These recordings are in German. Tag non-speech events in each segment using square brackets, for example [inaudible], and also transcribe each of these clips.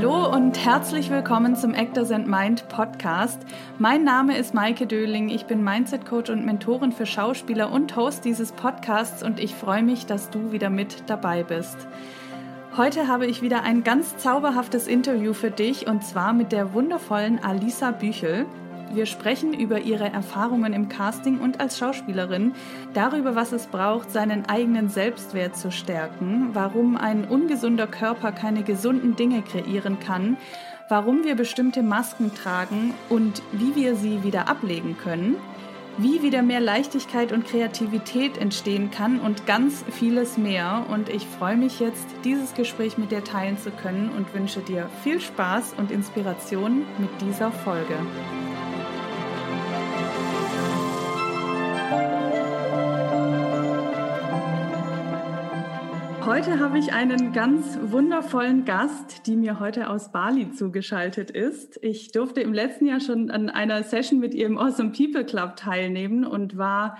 Hallo und herzlich willkommen zum Actors and Mind Podcast. Mein Name ist Maike Döling. Ich bin Mindset Coach und Mentorin für Schauspieler und Host dieses Podcasts und ich freue mich, dass du wieder mit dabei bist. Heute habe ich wieder ein ganz zauberhaftes Interview für dich und zwar mit der wundervollen Alisa Büchel. Wir sprechen über ihre Erfahrungen im Casting und als Schauspielerin, darüber, was es braucht, seinen eigenen Selbstwert zu stärken, warum ein ungesunder Körper keine gesunden Dinge kreieren kann, warum wir bestimmte Masken tragen und wie wir sie wieder ablegen können, wie wieder mehr Leichtigkeit und Kreativität entstehen kann und ganz vieles mehr. Und ich freue mich jetzt, dieses Gespräch mit dir teilen zu können und wünsche dir viel Spaß und Inspiration mit dieser Folge. Heute habe ich einen ganz wundervollen Gast, die mir heute aus Bali zugeschaltet ist. Ich durfte im letzten Jahr schon an einer Session mit ihr im Awesome People Club teilnehmen und war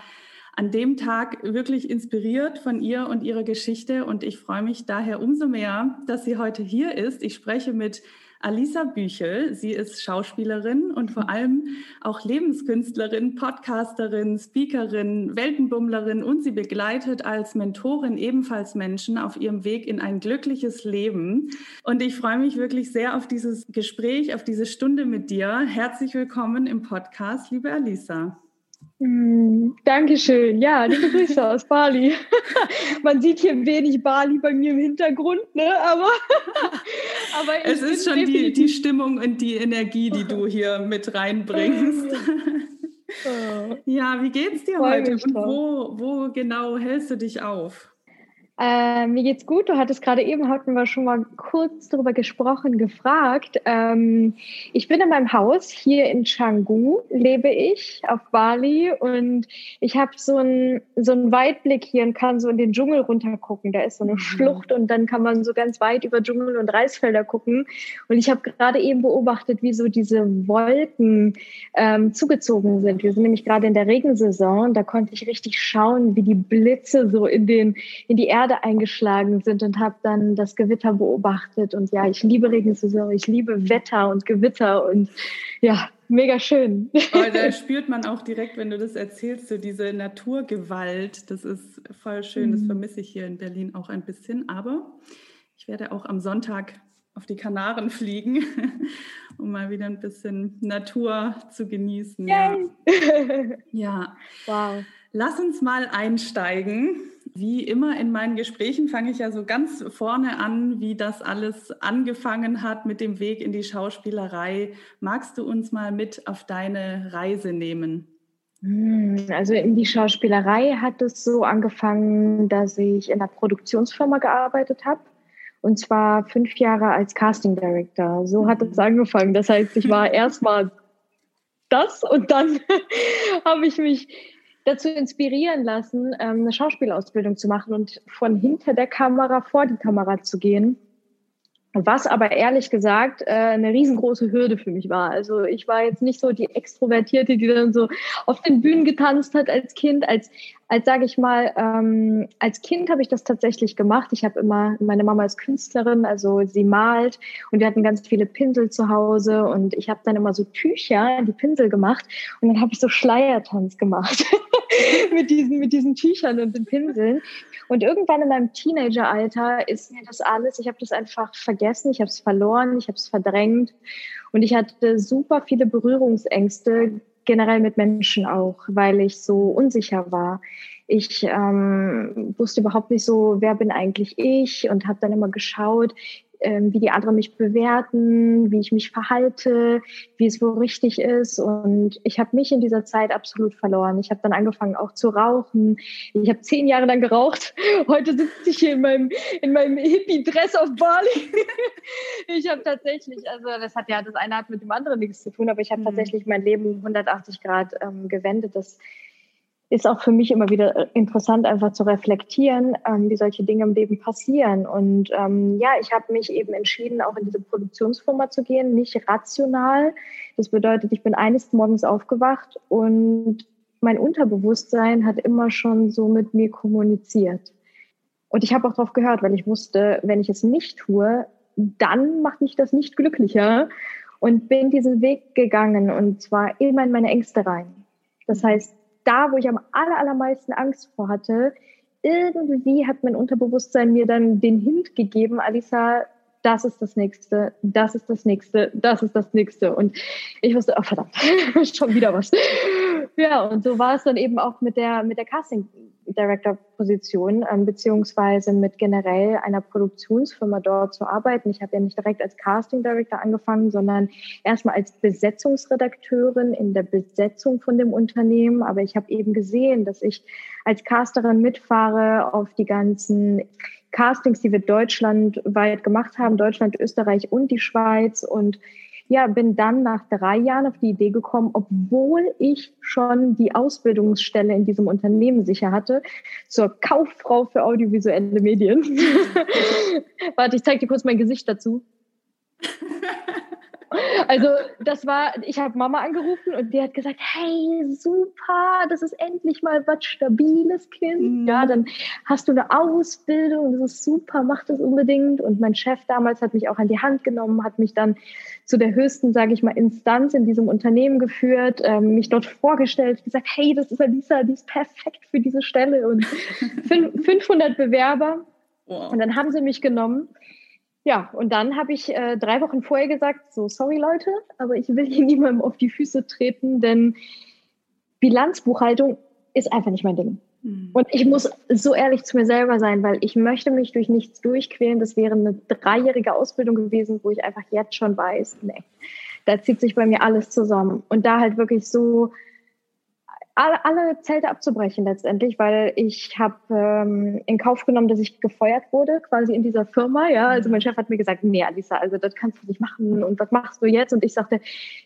an dem Tag wirklich inspiriert von ihr und ihrer Geschichte. Und ich freue mich daher umso mehr, dass sie heute hier ist. Ich spreche mit Alisa Büchel. Sie ist Schauspielerin und vor allem auch Lebenskünstlerin, Podcasterin, Speakerin, Weltenbummlerin und sie begleitet als Mentorin ebenfalls Menschen auf ihrem Weg in ein glückliches Leben. Und ich freue mich wirklich sehr auf dieses Gespräch, auf diese Stunde mit dir. Herzlich willkommen im Podcast, liebe Alisa. Mm, Dankeschön. Ja, liebe Grüße aus Bali. [laughs] Man sieht hier wenig Bali bei mir im Hintergrund, ne? aber, [laughs] aber es ist schon die, die Stimmung und die Energie, die du hier mit reinbringst. [laughs] Ja, wie geht's dir heute und wo, wo genau hältst du dich auf? Äh, mir geht's gut. Du hattest gerade eben, hatten wir schon mal kurz darüber gesprochen, gefragt. Ähm, ich bin in meinem Haus hier in Canggu, lebe ich auf Bali und ich habe so einen so einen Weitblick hier und kann so in den Dschungel runtergucken. Da ist so eine mhm. Schlucht und dann kann man so ganz weit über Dschungel und Reisfelder gucken. Und ich habe gerade eben beobachtet, wie so diese Wolken ähm, zugezogen sind. Wir sind nämlich gerade in der Regensaison. Da konnte ich richtig schauen, wie die Blitze so in den in die Erde Erde eingeschlagen sind und habe dann das Gewitter beobachtet. Und ja, ich liebe Regensaison, ich liebe Wetter und Gewitter und ja, mega schön. Aber da [laughs] spürt man auch direkt, wenn du das erzählst, so diese Naturgewalt. Das ist voll schön. Das mhm. vermisse ich hier in Berlin auch ein bisschen. Aber ich werde auch am Sonntag auf die Kanaren [laughs] fliegen, um mal wieder ein bisschen Natur zu genießen. Ja. [laughs] ja. Wow. Lass uns mal einsteigen. Wie immer in meinen Gesprächen fange ich ja so ganz vorne an, wie das alles angefangen hat mit dem Weg in die Schauspielerei. Magst du uns mal mit auf deine Reise nehmen? Hm, also in die Schauspielerei hat es so angefangen, dass ich in einer Produktionsfirma gearbeitet habe. Und zwar fünf Jahre als Casting Director. So hat es mhm. angefangen. Das heißt, ich war [laughs] erstmal das und dann [laughs] habe ich mich dazu inspirieren lassen, ähm, eine Schauspielausbildung zu machen und von hinter der Kamera vor die Kamera zu gehen. Was aber ehrlich gesagt äh, eine riesengroße Hürde für mich war. Also ich war jetzt nicht so die Extrovertierte, die dann so auf den Bühnen getanzt hat als Kind, als als sage ich mal, ähm, als Kind habe ich das tatsächlich gemacht. Ich habe immer, meine Mama ist Künstlerin, also sie malt und wir hatten ganz viele Pinsel zu Hause und ich habe dann immer so Tücher, die Pinsel gemacht und dann habe ich so Schleiertanz gemacht [laughs] [laughs] mit diesen mit diesen Tüchern und den Pinseln. Und irgendwann in meinem Teenageralter ist mir das alles, ich habe das einfach vergessen, ich habe es verloren, ich habe es verdrängt und ich hatte super viele Berührungsängste generell mit Menschen auch, weil ich so unsicher war. Ich ähm, wusste überhaupt nicht so, wer bin eigentlich ich und habe dann immer geschaut, ähm, wie die anderen mich bewerten, wie ich mich verhalte, wie es wohl richtig ist. Und ich habe mich in dieser Zeit absolut verloren. Ich habe dann angefangen auch zu rauchen. Ich habe zehn Jahre lang geraucht. [laughs] Heute sitze ich hier in meinem, in meinem Hippie-Dress auf Bali. [laughs] ich habe tatsächlich, also das hat ja, das eine hat mit dem anderen nichts zu tun, aber ich habe mhm. tatsächlich mein Leben 180 Grad ähm, gewendet. Das ist auch für mich immer wieder äh, interessant, einfach zu reflektieren, ähm, wie solche Dinge im Leben passieren. Und ähm, ja, ich habe mich eben entschieden, auch in diese Produktionsfirma zu gehen, nicht rational. Das bedeutet, ich bin eines Morgens aufgewacht und mein Unterbewusstsein hat immer schon so mit mir kommuniziert. Und ich habe auch darauf gehört, weil ich wusste, wenn ich es nicht tue, dann macht mich das nicht glücklicher und bin diesen Weg gegangen und zwar immer in meine Ängste rein. Das heißt, da, wo ich am aller, allermeisten Angst vor hatte, irgendwie hat mein Unterbewusstsein mir dann den Hint gegeben, Alisa, das ist das nächste, das ist das nächste, das ist das nächste. Und ich wusste, oh verdammt, [laughs] schon wieder was. Ja, und so war es dann eben auch mit der, mit der Casting Director Position, ähm, beziehungsweise mit generell einer Produktionsfirma dort zu arbeiten. Ich habe ja nicht direkt als Casting Director angefangen, sondern erstmal als Besetzungsredakteurin in der Besetzung von dem Unternehmen. Aber ich habe eben gesehen, dass ich als Casterin mitfahre auf die ganzen Castings, die wir deutschlandweit gemacht haben, Deutschland, Österreich und die Schweiz und ja, bin dann nach drei Jahren auf die Idee gekommen, obwohl ich schon die Ausbildungsstelle in diesem Unternehmen sicher hatte, zur Kauffrau für audiovisuelle Medien. [laughs] Warte, ich zeige dir kurz mein Gesicht dazu. [laughs] Also das war, ich habe Mama angerufen und die hat gesagt, hey, super, das ist endlich mal was Stabiles, Kind. Ja, dann hast du eine Ausbildung, das ist super, mach das unbedingt. Und mein Chef damals hat mich auch an die Hand genommen, hat mich dann zu der höchsten, sage ich mal, Instanz in diesem Unternehmen geführt, ähm, mich dort vorgestellt, gesagt, hey, das ist Alisa, die ist perfekt für diese Stelle und 500 Bewerber. Wow. Und dann haben sie mich genommen ja, und dann habe ich äh, drei Wochen vorher gesagt, so, sorry Leute, aber ich will hier [laughs] niemandem auf die Füße treten, denn Bilanzbuchhaltung ist einfach nicht mein Ding. Mhm. Und ich muss so ehrlich zu mir selber sein, weil ich möchte mich durch nichts durchquälen. Das wäre eine dreijährige Ausbildung gewesen, wo ich einfach jetzt schon weiß, nee, da zieht sich bei mir alles zusammen. Und da halt wirklich so alle, alle Zelte abzubrechen letztendlich, weil ich habe ähm, in Kauf genommen, dass ich gefeuert wurde, quasi in dieser Firma. Ja, also mein Chef hat mir gesagt, nee, Alisa, also das kannst du nicht machen. Und was machst du jetzt? Und ich sagte,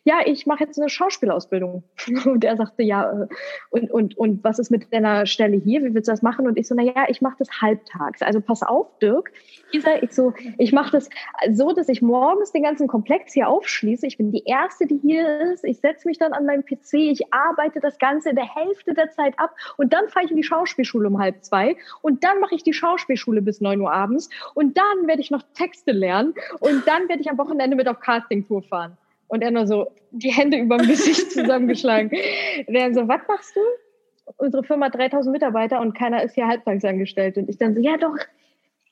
ja, ich mache jetzt eine Schauspielausbildung. [laughs] Und er sagte, ja, äh, und und und was ist mit deiner Stelle hier? Wie willst du das machen? Und ich so, na ja, ich mache das halbtags. Also pass auf, Dirk. Dieser, ich so, ich mache das so, dass ich morgens den ganzen Komplex hier aufschließe. Ich bin die erste, die hier ist. Ich setze mich dann an meinen PC. Ich arbeite das Ganze in der der Hälfte der Zeit ab und dann fahre ich in die Schauspielschule um halb zwei und dann mache ich die Schauspielschule bis neun Uhr abends und dann werde ich noch Texte lernen und dann werde ich am Wochenende mit auf Castingtour fahren. Und er nur so die Hände über dem Gesicht [laughs] zusammengeschlagen. Der so, was machst du? Unsere Firma hat 3000 Mitarbeiter und keiner ist hier halbtags angestellt. Und ich dann so, ja doch,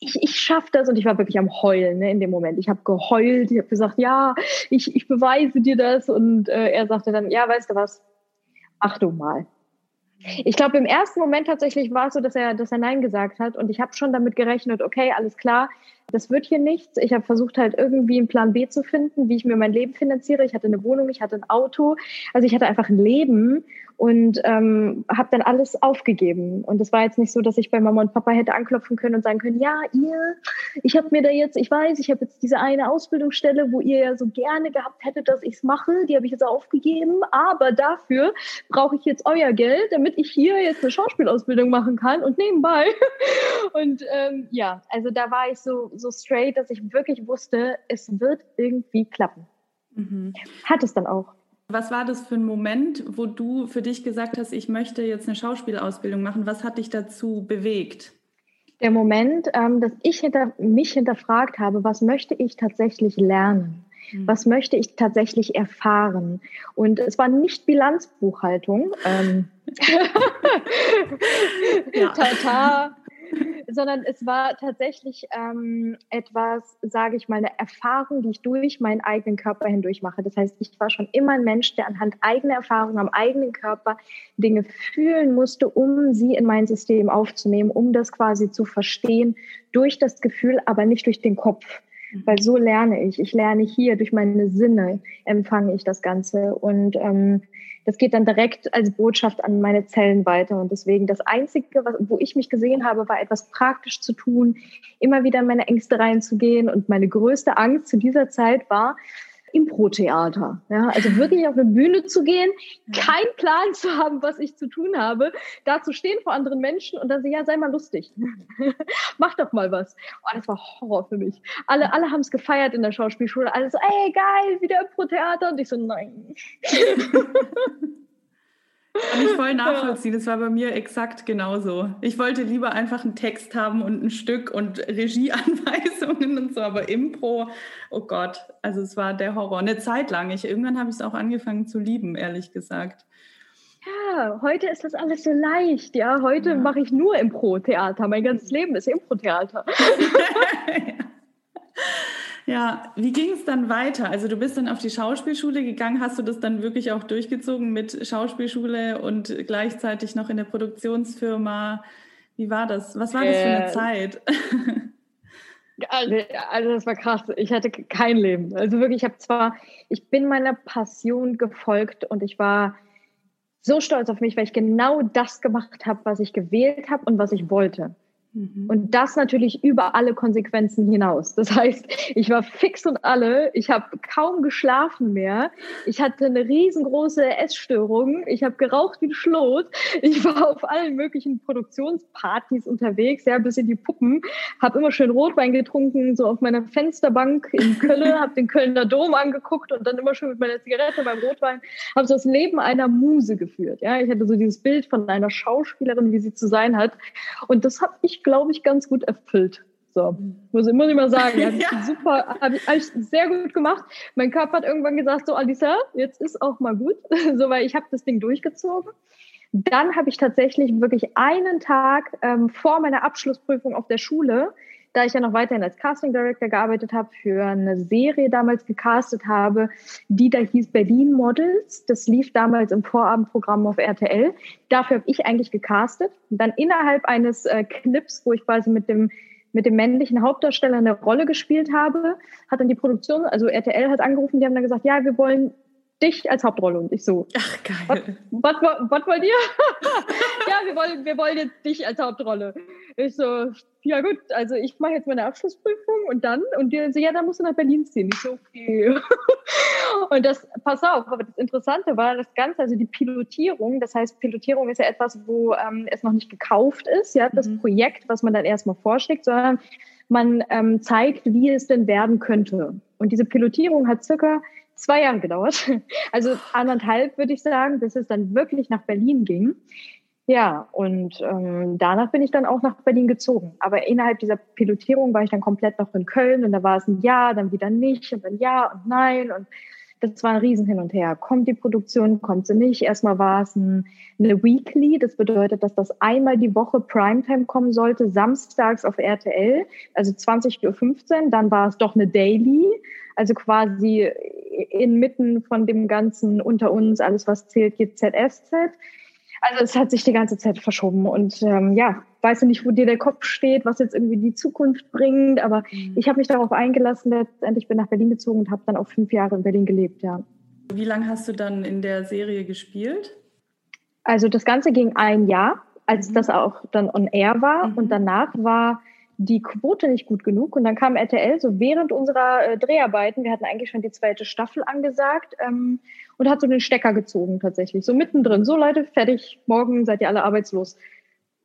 ich, ich schaffe das und ich war wirklich am Heulen ne, in dem Moment. Ich habe geheult, ich habe gesagt, ja, ich, ich beweise dir das und äh, er sagte dann, ja, weißt du was, ach du mal. Ich glaube, im ersten Moment tatsächlich war es so, dass er, dass er Nein gesagt hat und ich habe schon damit gerechnet, okay, alles klar, das wird hier nichts. Ich habe versucht halt irgendwie einen Plan B zu finden, wie ich mir mein Leben finanziere. Ich hatte eine Wohnung, ich hatte ein Auto, also ich hatte einfach ein Leben und ähm, habe dann alles aufgegeben. Und es war jetzt nicht so, dass ich bei Mama und Papa hätte anklopfen können und sagen können, ja, ihr, ich habe mir da jetzt, ich weiß, ich habe jetzt diese eine Ausbildungsstelle, wo ihr ja so gerne gehabt hättet, dass ich es mache, die habe ich jetzt aufgegeben, aber dafür brauche ich jetzt euer Geld, damit ich hier jetzt eine Schauspielausbildung machen kann und nebenbei. [laughs] und ähm, ja, also da war ich so, so straight, dass ich wirklich wusste, es wird irgendwie klappen. Mhm. Hat es dann auch. Was war das für ein Moment, wo du für dich gesagt hast, ich möchte jetzt eine Schauspielausbildung machen? Was hat dich dazu bewegt? Der Moment, ähm, dass ich hinter, mich hinterfragt habe, was möchte ich tatsächlich lernen? Mhm. Was möchte ich tatsächlich erfahren? Und es war nicht Bilanzbuchhaltung. Ähm, [laughs] ja. [laughs] Tata, sondern es war tatsächlich ähm, etwas, sage ich mal, eine Erfahrung, die ich durch meinen eigenen Körper hindurch mache. Das heißt, ich war schon immer ein Mensch, der anhand eigener Erfahrungen am eigenen Körper Dinge fühlen musste, um sie in mein System aufzunehmen, um das quasi zu verstehen durch das Gefühl, aber nicht durch den Kopf. Weil so lerne ich. Ich lerne hier, durch meine Sinne empfange ich das Ganze. Und ähm, das geht dann direkt als Botschaft an meine Zellen weiter. Und deswegen das Einzige, was, wo ich mich gesehen habe, war etwas praktisch zu tun, immer wieder in meine Ängste reinzugehen. Und meine größte Angst zu dieser Zeit war, Impro-Theater. Ja, also wirklich auf eine Bühne zu gehen, keinen Plan zu haben, was ich zu tun habe, da zu stehen vor anderen Menschen und dann so, ja, sei mal lustig. [laughs] Mach doch mal was. Oh, das war Horror für mich. Alle, alle haben es gefeiert in der Schauspielschule. Alle so, ey, geil, wieder Impro-Theater. Und ich so, nein. [laughs] Kann ich voll [laughs] nachvollziehen. Das war bei mir exakt genauso. Ich wollte lieber einfach einen Text haben und ein Stück und Regieanweisungen und so, aber Impro, oh Gott, also es war der Horror. Eine Zeit lang. Ich, irgendwann habe ich es auch angefangen zu lieben, ehrlich gesagt. Ja, heute ist das alles so leicht. Ja, heute ja. mache ich nur Impro-Theater. Mein ganzes Leben ist Impro-Theater. [laughs] [laughs] ja. Wie ging es dann weiter? Also du bist dann auf die Schauspielschule gegangen. Hast du das dann wirklich auch durchgezogen mit Schauspielschule und gleichzeitig noch in der Produktionsfirma? Wie war das? Was war das für eine äh, Zeit? Also, also das war krass. Ich hatte kein Leben. Also wirklich, ich habe zwar, ich bin meiner Passion gefolgt und ich war so stolz auf mich, weil ich genau das gemacht habe, was ich gewählt habe und was ich wollte. Mhm. Und das natürlich über alle Konsequenzen hinaus. Das heißt, ich war fix und alle, ich habe kaum geschlafen mehr, ich hatte eine riesengroße Essstörung, ich habe geraucht wie ein Schlot, ich war auf allen möglichen Produktionspartys unterwegs, ja, bis in die Puppen, habe immer schön Rotwein getrunken, so auf meiner Fensterbank in Köln, [laughs] habe den Kölner Dom angeguckt und dann immer schön mit meiner Zigarette beim Rotwein, habe so das Leben einer Muse geführt. Ja, ich hatte so dieses Bild von einer Schauspielerin, wie sie zu sein hat. Und das habe ich glaube ich, ganz gut erfüllt. So, muss, muss ich mal sagen. [laughs] Habe ja. super, habe ich, hab ich sehr gut gemacht. Mein Körper hat irgendwann gesagt, so Alisa, jetzt ist auch mal gut. [laughs] so, weil ich habe das Ding durchgezogen. Dann habe ich tatsächlich wirklich einen Tag ähm, vor meiner Abschlussprüfung auf der Schule da ich ja noch weiterhin als Casting Director gearbeitet habe, für eine Serie damals gecastet habe, die da hieß Berlin Models. Das lief damals im Vorabendprogramm auf RTL. Dafür habe ich eigentlich gecastet. Und dann innerhalb eines äh, Clips, wo ich quasi mit dem mit dem männlichen Hauptdarsteller eine Rolle gespielt habe, hat dann die Produktion, also RTL hat angerufen, die haben dann gesagt, ja, wir wollen dich als Hauptrolle. Und ich so, ach geil. Was wollt ihr? [laughs] ja, wir wollen, wir wollen jetzt dich als Hauptrolle. Ich so, ja gut, also ich mache jetzt meine Abschlussprüfung und dann, und die so, ja, dann musst du nach Berlin ziehen. Ich so, okay. [laughs] und das, pass auf, aber das Interessante war das Ganze, also die Pilotierung, das heißt, Pilotierung ist ja etwas, wo ähm, es noch nicht gekauft ist, ja, das mhm. Projekt, was man dann erstmal vorschlägt, sondern man ähm, zeigt, wie es denn werden könnte. Und diese Pilotierung hat circa zwei Jahre gedauert. [laughs] Also anderthalb, würde ich sagen, bis es dann wirklich nach Berlin ging. Ja, und ähm, danach bin ich dann auch nach Berlin gezogen. Aber innerhalb dieser Pilotierung war ich dann komplett noch in Köln und da war es ein Ja, dann wieder nicht und dann Ja und Nein und das war ein Riesen hin und her. Kommt die Produktion, kommt sie nicht? Erstmal war es ein, eine Weekly, das bedeutet, dass das einmal die Woche Primetime kommen sollte, samstags auf RTL, also 20.15 Uhr. Dann war es doch eine Daily, also quasi inmitten von dem Ganzen unter uns, alles was zählt, GZSZ. Also es hat sich die ganze Zeit verschoben und ähm, ja, weiß nicht, wo dir der Kopf steht, was jetzt irgendwie die Zukunft bringt, aber mhm. ich habe mich darauf eingelassen, letztendlich bin nach Berlin gezogen und habe dann auch fünf Jahre in Berlin gelebt, ja. Wie lange hast du dann in der Serie gespielt? Also das Ganze ging ein Jahr, als mhm. das auch dann on air war mhm. und danach war die Quote nicht gut genug. Und dann kam RTL so während unserer äh, Dreharbeiten, wir hatten eigentlich schon die zweite Staffel angesagt, ähm, und hat so den Stecker gezogen tatsächlich. So mittendrin. So Leute, fertig, morgen seid ihr alle arbeitslos.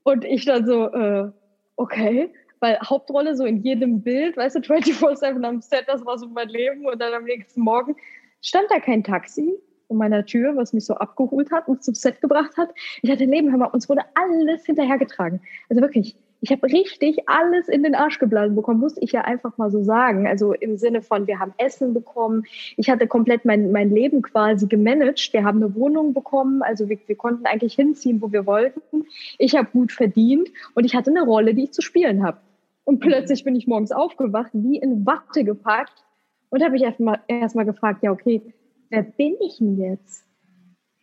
Und ich dann so, äh, okay. Weil Hauptrolle so in jedem Bild, weißt du, 24-7 am Set, das war so mein Leben. Und dann am nächsten Morgen stand da kein Taxi um meiner Tür, was mich so abgeholt hat und zum Set gebracht hat. Ich hatte Leben, hör mal, uns wurde alles hinterhergetragen. Also wirklich, ich habe richtig alles in den Arsch geblasen bekommen, muss ich ja einfach mal so sagen. Also im Sinne von, wir haben Essen bekommen, ich hatte komplett mein, mein Leben quasi gemanagt, wir haben eine Wohnung bekommen, also wir, wir konnten eigentlich hinziehen, wo wir wollten. Ich habe gut verdient und ich hatte eine Rolle, die ich zu spielen habe. Und plötzlich bin ich morgens aufgewacht, wie in Watte gepackt und habe mich erstmal erst mal gefragt, ja okay, wer bin ich denn jetzt?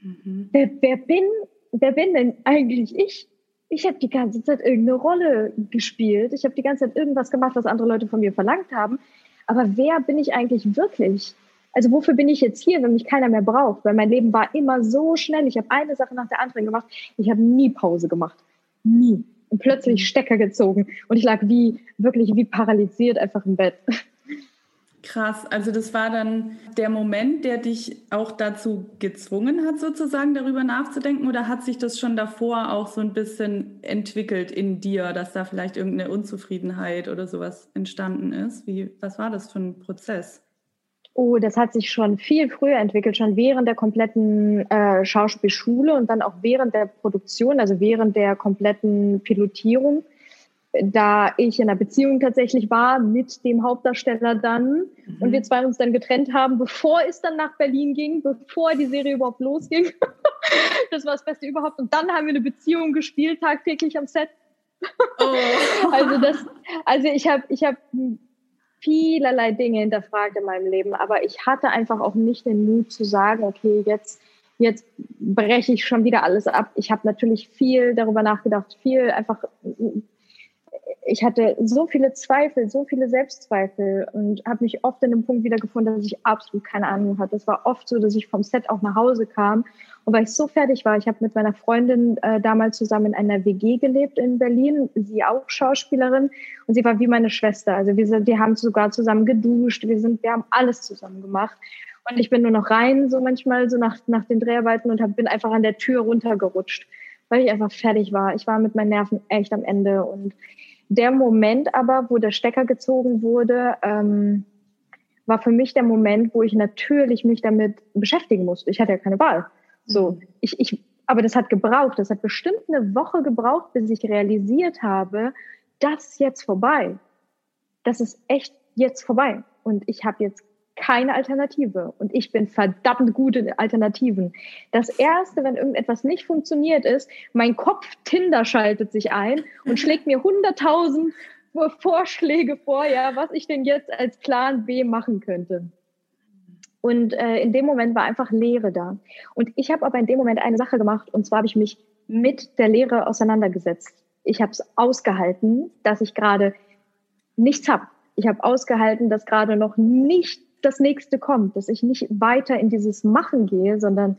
Mhm. Wer, wer, bin, wer bin denn eigentlich ich? Ich habe die ganze Zeit irgendeine Rolle gespielt. Ich habe die ganze Zeit irgendwas gemacht, was andere Leute von mir verlangt haben. Aber wer bin ich eigentlich wirklich? Also wofür bin ich jetzt hier, wenn mich keiner mehr braucht? Weil mein Leben war immer so schnell. Ich habe eine Sache nach der anderen gemacht. Ich habe nie Pause gemacht. Nie. Und plötzlich. Stecker gezogen. Und ich lag wie, wirklich wie paralysiert einfach im Bett. [laughs] Krass, also das war dann der Moment, der dich auch dazu gezwungen hat, sozusagen darüber nachzudenken, oder hat sich das schon davor auch so ein bisschen entwickelt in dir, dass da vielleicht irgendeine Unzufriedenheit oder sowas entstanden ist? Wie, was war das für ein Prozess? Oh, das hat sich schon viel früher entwickelt, schon während der kompletten äh, Schauspielschule und dann auch während der Produktion, also während der kompletten Pilotierung da ich in einer Beziehung tatsächlich war mit dem Hauptdarsteller dann mhm. und wir zwei uns dann getrennt haben, bevor es dann nach Berlin ging, bevor die Serie überhaupt losging. [laughs] das war das Beste überhaupt. Und dann haben wir eine Beziehung gespielt, tagtäglich am Set. Oh. [laughs] also das, also ich habe, ich habe vielerlei Dinge hinterfragt in meinem Leben, aber ich hatte einfach auch nicht den Mut zu sagen, okay, jetzt jetzt breche ich schon wieder alles ab. Ich habe natürlich viel darüber nachgedacht, viel einfach ich hatte so viele Zweifel, so viele Selbstzweifel und habe mich oft in dem Punkt wiedergefunden, dass ich absolut keine Ahnung hatte. Es war oft so, dass ich vom Set auch nach Hause kam und weil ich so fertig war, ich habe mit meiner Freundin äh, damals zusammen in einer WG gelebt in Berlin, sie auch Schauspielerin und sie war wie meine Schwester. Also wir, sind, wir haben sogar zusammen geduscht, wir sind, wir haben alles zusammen gemacht. Und ich bin nur noch rein, so manchmal so nach, nach den Dreharbeiten und hab, bin einfach an der Tür runtergerutscht, weil ich einfach fertig war. Ich war mit meinen Nerven echt am Ende und der Moment aber, wo der Stecker gezogen wurde, ähm, war für mich der Moment, wo ich natürlich mich damit beschäftigen musste. Ich hatte ja keine Wahl. So, mhm. ich, ich, aber das hat gebraucht. Das hat bestimmt eine Woche gebraucht, bis ich realisiert habe, das ist jetzt vorbei. Das ist echt jetzt vorbei. Und ich habe jetzt keine Alternative. Und ich bin verdammt gut in Alternativen. Das erste, wenn irgendetwas nicht funktioniert ist, mein Kopf Tinder schaltet sich ein und [laughs] schlägt mir hunderttausend Vorschläge vor, ja, was ich denn jetzt als Plan B machen könnte. Und äh, in dem Moment war einfach Leere da. Und ich habe aber in dem Moment eine Sache gemacht, und zwar habe ich mich mit der Lehre auseinandergesetzt. Ich habe es ausgehalten, dass ich gerade nichts habe. Ich habe ausgehalten, dass gerade noch nicht das nächste kommt, dass ich nicht weiter in dieses Machen gehe, sondern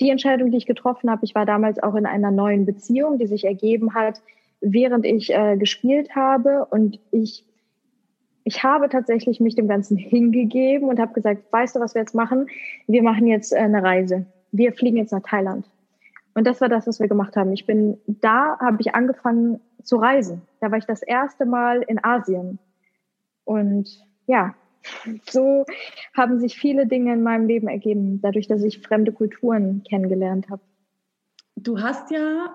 die Entscheidung, die ich getroffen habe, ich war damals auch in einer neuen Beziehung, die sich ergeben hat, während ich äh, gespielt habe und ich ich habe tatsächlich mich dem Ganzen [laughs] hingegeben und habe gesagt, weißt du, was wir jetzt machen? Wir machen jetzt äh, eine Reise. Wir fliegen jetzt nach Thailand. Und das war das, was wir gemacht haben. Ich bin da, habe ich angefangen zu reisen. Da war ich das erste Mal in Asien. Und ja, so haben sich viele Dinge in meinem Leben ergeben, dadurch, dass ich fremde Kulturen kennengelernt habe. Du hast ja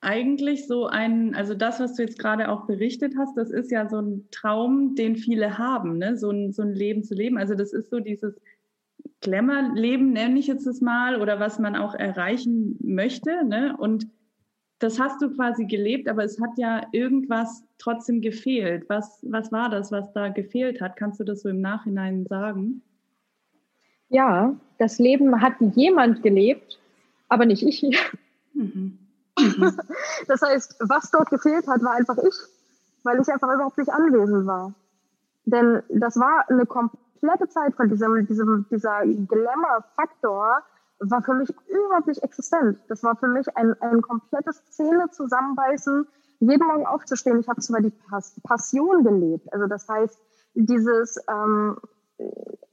eigentlich so ein, also das, was du jetzt gerade auch berichtet hast, das ist ja so ein Traum, den viele haben, ne? so, ein, so ein Leben zu leben. Also das ist so dieses Glamour-Leben, nenne ich jetzt das mal, oder was man auch erreichen möchte. Ne? Und das hast du quasi gelebt, aber es hat ja irgendwas trotzdem gefehlt. Was, was war das, was da gefehlt hat? Kannst du das so im Nachhinein sagen? Ja, das Leben hat jemand gelebt, aber nicht ich. Mhm. Mhm. [laughs] Das heißt, was dort gefehlt hat, war einfach ich, weil ich einfach überhaupt nicht anwesend war. Denn das war eine komplette Zeit von diesem, diesem dieser Glamour-Faktor, war für mich überhaupt nicht existent. Das war für mich ein, ein komplettes Zähne zusammenbeißen, jeden Morgen aufzustehen. Ich habe zwar die Passion gelebt. Also das heißt, dieses ähm,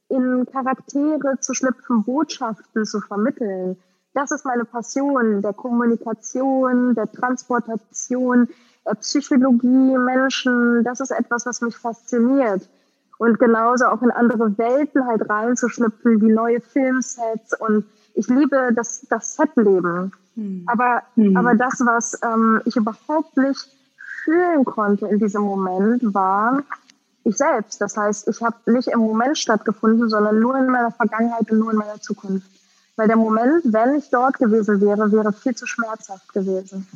in Charaktere zu schlüpfen, Botschaften zu vermitteln, das ist meine Passion der Kommunikation, der Transportation, der Psychologie, Menschen. Das ist etwas, was mich fasziniert. Und genauso auch in andere Welten halt reinzuschlüpfen, wie neue Filmsets und ich liebe das, das Setleben. Hm. Aber, hm. aber das, was ähm, ich überhaupt nicht fühlen konnte in diesem Moment, war ich selbst. Das heißt, ich habe nicht im Moment stattgefunden, sondern nur in meiner Vergangenheit und nur in meiner Zukunft. Weil der Moment, wenn ich dort gewesen wäre, wäre viel zu schmerzhaft gewesen.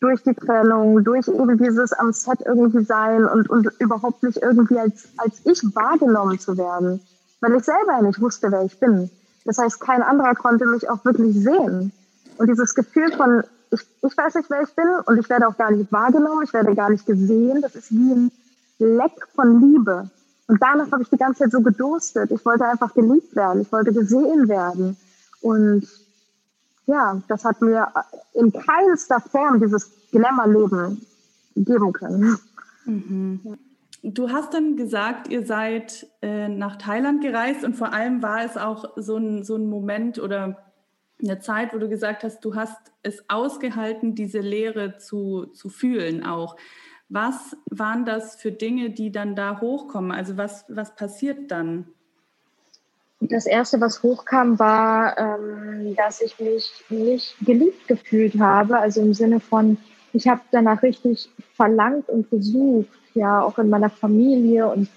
Durch die Trennung, durch eben dieses am Set irgendwie sein und, und überhaupt nicht irgendwie als, als ich wahrgenommen zu werden. Weil ich selber nicht wusste, wer ich bin. Das heißt, kein anderer konnte mich auch wirklich sehen. Und dieses Gefühl von, ich, ich weiß nicht, wer ich bin und ich werde auch gar nicht wahrgenommen, ich werde gar nicht gesehen, das ist wie ein Leck von Liebe. Und danach habe ich die ganze Zeit so gedurstet. Ich wollte einfach geliebt werden, ich wollte gesehen werden. Und ja, das hat mir in keinster Form dieses Glamour-Leben geben können. Mhm. Du hast dann gesagt, ihr seid äh, nach Thailand gereist und vor allem war es auch so ein, so ein Moment oder eine Zeit, wo du gesagt hast, du hast es ausgehalten, diese Leere zu, zu fühlen auch. Was waren das für Dinge, die dann da hochkommen? Also was, was passiert dann? das Erste, was hochkam, war, ähm, dass ich mich nicht geliebt gefühlt habe. Also im Sinne von, ich habe danach richtig verlangt und gesucht, ja, auch in meiner Familie und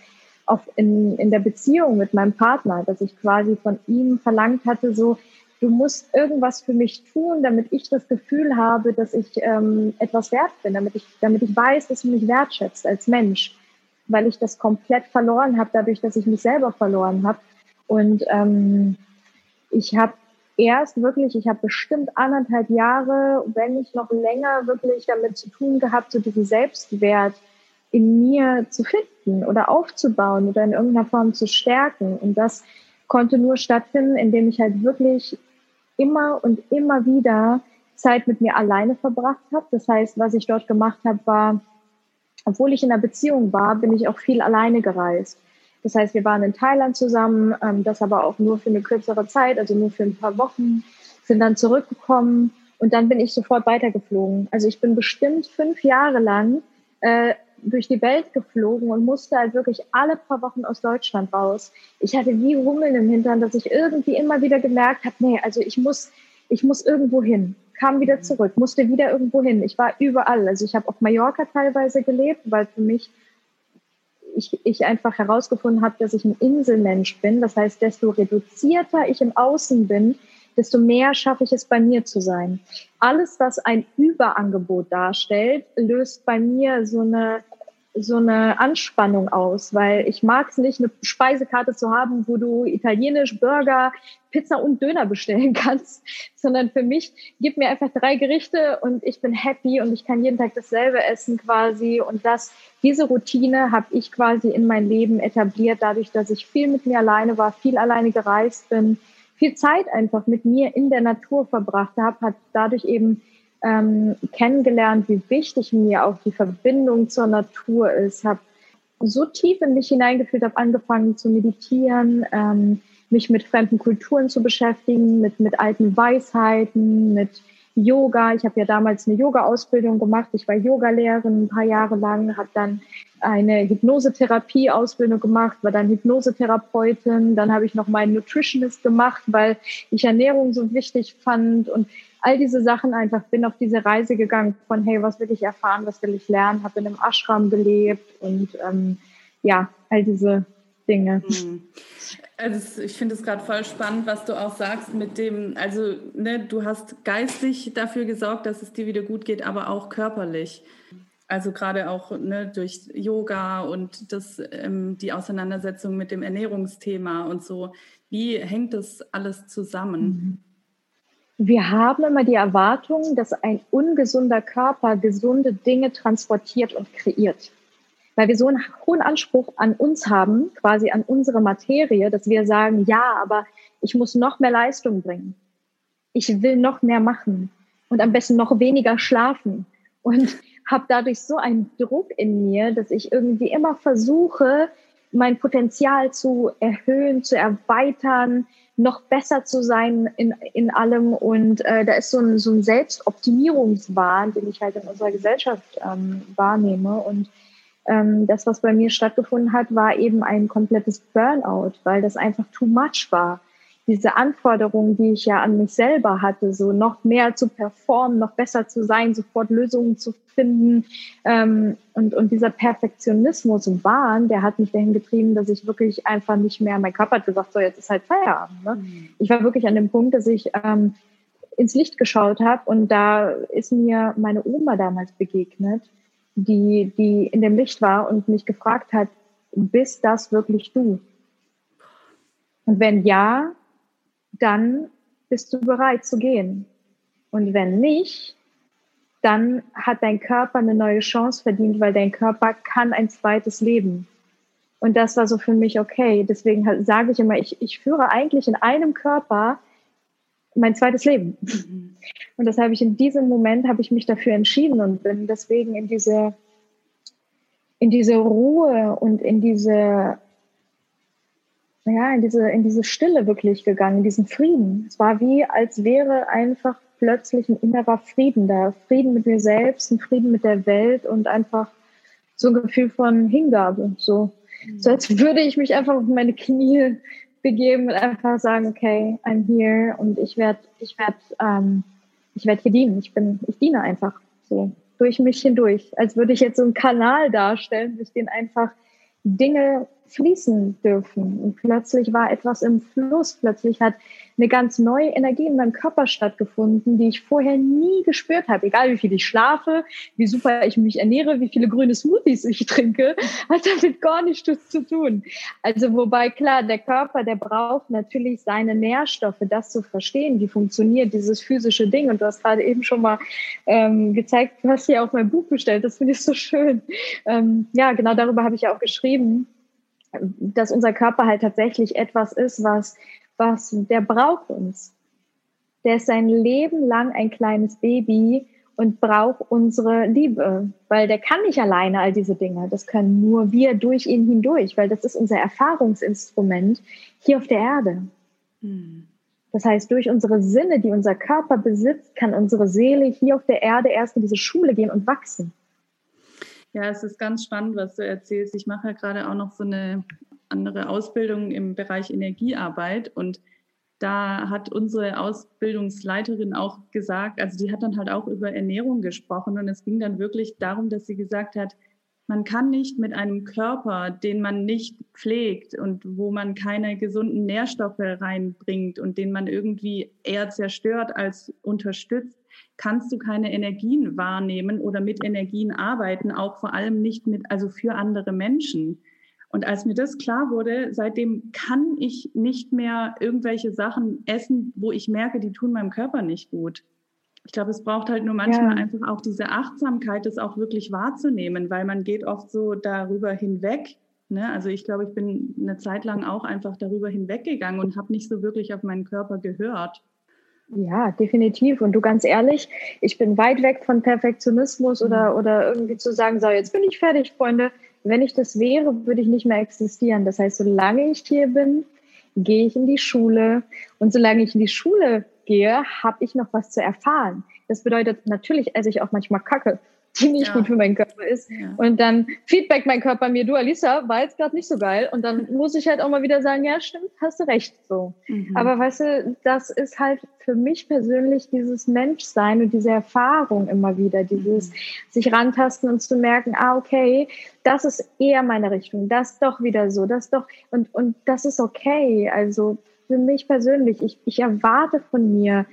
auch in, in der Beziehung mit meinem Partner, dass ich quasi von ihm verlangt hatte, so, du musst irgendwas für mich tun, damit ich das Gefühl habe, dass ich ähm, etwas wert bin, damit ich, damit ich weiß, dass du mich wertschätzt als Mensch, weil ich das komplett verloren habe, dadurch, dass ich mich selber verloren habe. Und ähm, ich habe erst wirklich, ich habe bestimmt anderthalb Jahre, wenn nicht noch länger, wirklich damit zu tun gehabt, so diesen Selbstwert in mir zu finden oder aufzubauen oder in irgendeiner Form zu stärken. Und das konnte nur stattfinden, indem ich halt wirklich immer und immer wieder Zeit mit mir alleine verbracht habe. Das heißt, was ich dort gemacht habe, war, obwohl ich in einer Beziehung war, bin ich auch viel alleine gereist. Das heißt, wir waren in Thailand zusammen, ähm, das aber auch nur für eine kürzere Zeit, also nur für ein paar Wochen, sind dann zurückgekommen und dann bin ich sofort weitergeflogen. Also ich bin bestimmt fünf Jahre lang äh, durch die Welt geflogen und musste halt wirklich alle paar Wochen aus Deutschland raus. Ich hatte wie Hummeln im Hintern, dass ich irgendwie immer wieder gemerkt habe, nee, also ich muss, ich muss irgendwo hin. Kam wieder zurück, musste wieder irgendwo hin. Ich war überall. Also ich habe auf Mallorca teilweise gelebt, weil für mich ich, ich einfach herausgefunden habe, dass ich ein Inselmensch bin. Das heißt, desto reduzierter ich im Außen bin, desto mehr schaffe ich es bei mir zu sein. Alles, was ein Überangebot darstellt, löst bei mir so eine so eine Anspannung aus, weil ich mag es nicht, eine Speisekarte zu haben, wo du italienisch, Burger, Pizza und Döner bestellen [laughs] kannst, sondern für mich gib mir einfach drei Gerichte und ich bin happy und ich kann jeden Tag dasselbe essen quasi und das diese Routine habe ich quasi in mein Leben etabliert, dadurch, dass ich viel mit mir alleine war, viel alleine gereist bin, viel Zeit einfach mit mir in der Natur verbracht habe, hat dadurch eben ähm, kennengelernt, wie wichtig mir auch die Verbindung zur Natur ist, habe so tief in mich hineingefühlt, habe angefangen zu meditieren, ähm, mich mit fremden Kulturen zu beschäftigen, mit, mit alten Weisheiten, mit Yoga. Ich habe ja damals eine Yoga-Ausbildung gemacht. Ich war Yogalehrerin ein paar Jahre lang, habe dann eine Hypnosetherapie-Ausbildung gemacht, war dann Hypnosetherapeutin. Dann habe ich noch meinen Nutritionist gemacht, weil ich Ernährung so wichtig fand und all diese Sachen einfach bin auf diese Reise gegangen von hey, was will ich erfahren, was will ich lernen, habe in einem Ashram gelebt und ähm, ja, all diese Dinge. Mhm. Also ich finde es gerade voll spannend, was du auch sagst mit dem, also ne, du hast geistig dafür gesorgt, dass es dir wieder gut geht, aber auch körperlich. Also gerade auch ne, durch Yoga und das, ähm, die Auseinandersetzung mit dem Ernährungsthema und so. Wie hängt das alles zusammen? Mhm. Wir haben immer die Erwartung, dass ein ungesunder Körper gesunde Dinge transportiert und kreiert weil wir so einen hohen Anspruch an uns haben, quasi an unsere Materie, dass wir sagen, ja, aber ich muss noch mehr Leistung bringen. Ich will noch mehr machen und am besten noch weniger schlafen und habe dadurch so einen Druck in mir, dass ich irgendwie immer versuche, mein Potenzial zu erhöhen, zu erweitern, noch besser zu sein in, in allem. Und äh, da ist so ein, so ein Selbstoptimierungswahn, den ich halt in unserer Gesellschaft ähm, wahrnehme. Und ähm, das, was bei mir stattgefunden hat, war eben ein komplettes Burnout, weil das einfach too much war. Diese Anforderungen, die ich ja an mich selber hatte, so noch mehr zu performen, noch besser zu sein, sofort Lösungen zu finden. Ähm, und, und dieser Perfektionismus Wahn, der hat mich dahin getrieben, dass ich wirklich einfach nicht mehr, mein Körper hat gesagt, so jetzt ist halt Feierabend. Ne? Mhm. Ich war wirklich an dem Punkt, dass ich ähm, ins Licht geschaut habe und da ist mir meine Oma damals begegnet die, die in dem Licht war und mich gefragt hat, bist das wirklich du? Und wenn ja, dann bist du bereit zu gehen. Und wenn nicht, dann hat dein Körper eine neue Chance verdient, weil dein Körper kann ein zweites Leben. Und das war so für mich okay. Deswegen sage ich immer, ich, ich führe eigentlich in einem Körper mein zweites Leben. Mhm. Und das habe ich in diesem Moment, habe ich mich dafür entschieden und bin deswegen in diese, in diese Ruhe und in diese, ja, in diese, in diese Stille wirklich gegangen, in diesen Frieden. Es war wie, als wäre einfach plötzlich ein innerer Frieden da. Frieden mit mir selbst, ein Frieden mit der Welt und einfach so ein Gefühl von Hingabe. So, so als würde ich mich einfach auf meine Knie begeben und einfach sagen, okay, I'm here und ich werde, ich werde, ähm, ich werde hier dienen. Ich bin, ich diene einfach so durch mich hindurch, als würde ich jetzt so einen Kanal darstellen, durch den einfach Dinge fließen dürfen. Und plötzlich war etwas im Fluss, plötzlich hat eine ganz neue Energie in meinem Körper stattgefunden, die ich vorher nie gespürt habe. Egal wie viel ich schlafe, wie super ich mich ernähre, wie viele grüne Smoothies ich trinke, [laughs] hat damit gar nichts zu tun. Also wobei klar, der Körper, der braucht natürlich seine Nährstoffe, das zu verstehen, wie funktioniert dieses physische Ding. Und du hast gerade eben schon mal ähm, gezeigt, du hast hier auch mein Buch bestellt. Das finde ich so schön. Ähm, ja, genau darüber habe ich ja auch geschrieben dass unser Körper halt tatsächlich etwas ist, was, was, der braucht uns. Der ist sein Leben lang ein kleines Baby und braucht unsere Liebe, weil der kann nicht alleine all diese Dinge. Das können nur wir durch ihn hindurch, weil das ist unser Erfahrungsinstrument hier auf der Erde. Hm. Das heißt, durch unsere Sinne, die unser Körper besitzt, kann unsere Seele hier auf der Erde erst in diese Schule gehen und wachsen. Ja, es ist ganz spannend, was du erzählst. Ich mache ja gerade auch noch so eine andere Ausbildung im Bereich Energiearbeit und da hat unsere Ausbildungsleiterin auch gesagt, also die hat dann halt auch über Ernährung gesprochen und es ging dann wirklich darum, dass sie gesagt hat, man kann nicht mit einem Körper, den man nicht pflegt und wo man keine gesunden Nährstoffe reinbringt und den man irgendwie eher zerstört als unterstützt, kannst du keine Energien wahrnehmen oder mit Energien arbeiten, auch vor allem nicht mit, also für andere Menschen. Und als mir das klar wurde, seitdem kann ich nicht mehr irgendwelche Sachen essen, wo ich merke, die tun meinem Körper nicht gut. Ich glaube, es braucht halt nur manchmal ja. einfach auch diese Achtsamkeit, das auch wirklich wahrzunehmen, weil man geht oft so darüber hinweg. Ne? Also ich glaube, ich bin eine Zeit lang auch einfach darüber hinweggegangen und habe nicht so wirklich auf meinen Körper gehört. Ja, definitiv. Und du ganz ehrlich, ich bin weit weg von Perfektionismus oder, mhm. oder irgendwie zu sagen, so, jetzt bin ich fertig, Freunde. Wenn ich das wäre, würde ich nicht mehr existieren. Das heißt, solange ich hier bin, gehe ich in die Schule. Und solange ich in die Schule gehe, habe ich noch was zu erfahren. Das bedeutet natürlich, esse ich auch manchmal Kacke die nicht ja. gut für meinen Körper ist. Ja. Und dann Feedback mein Körper mir, du Alisa, war jetzt gerade nicht so geil. Und dann muss ich halt auch mal wieder sagen, ja, stimmt, hast du recht so. Mhm. Aber weißt du, das ist halt für mich persönlich dieses Menschsein und diese Erfahrung immer wieder, dieses mhm. sich rantasten und zu merken, ah, okay, das ist eher meine Richtung, das doch wieder so, das doch, und, und das ist okay. Also für mich persönlich, ich, ich erwarte von mir,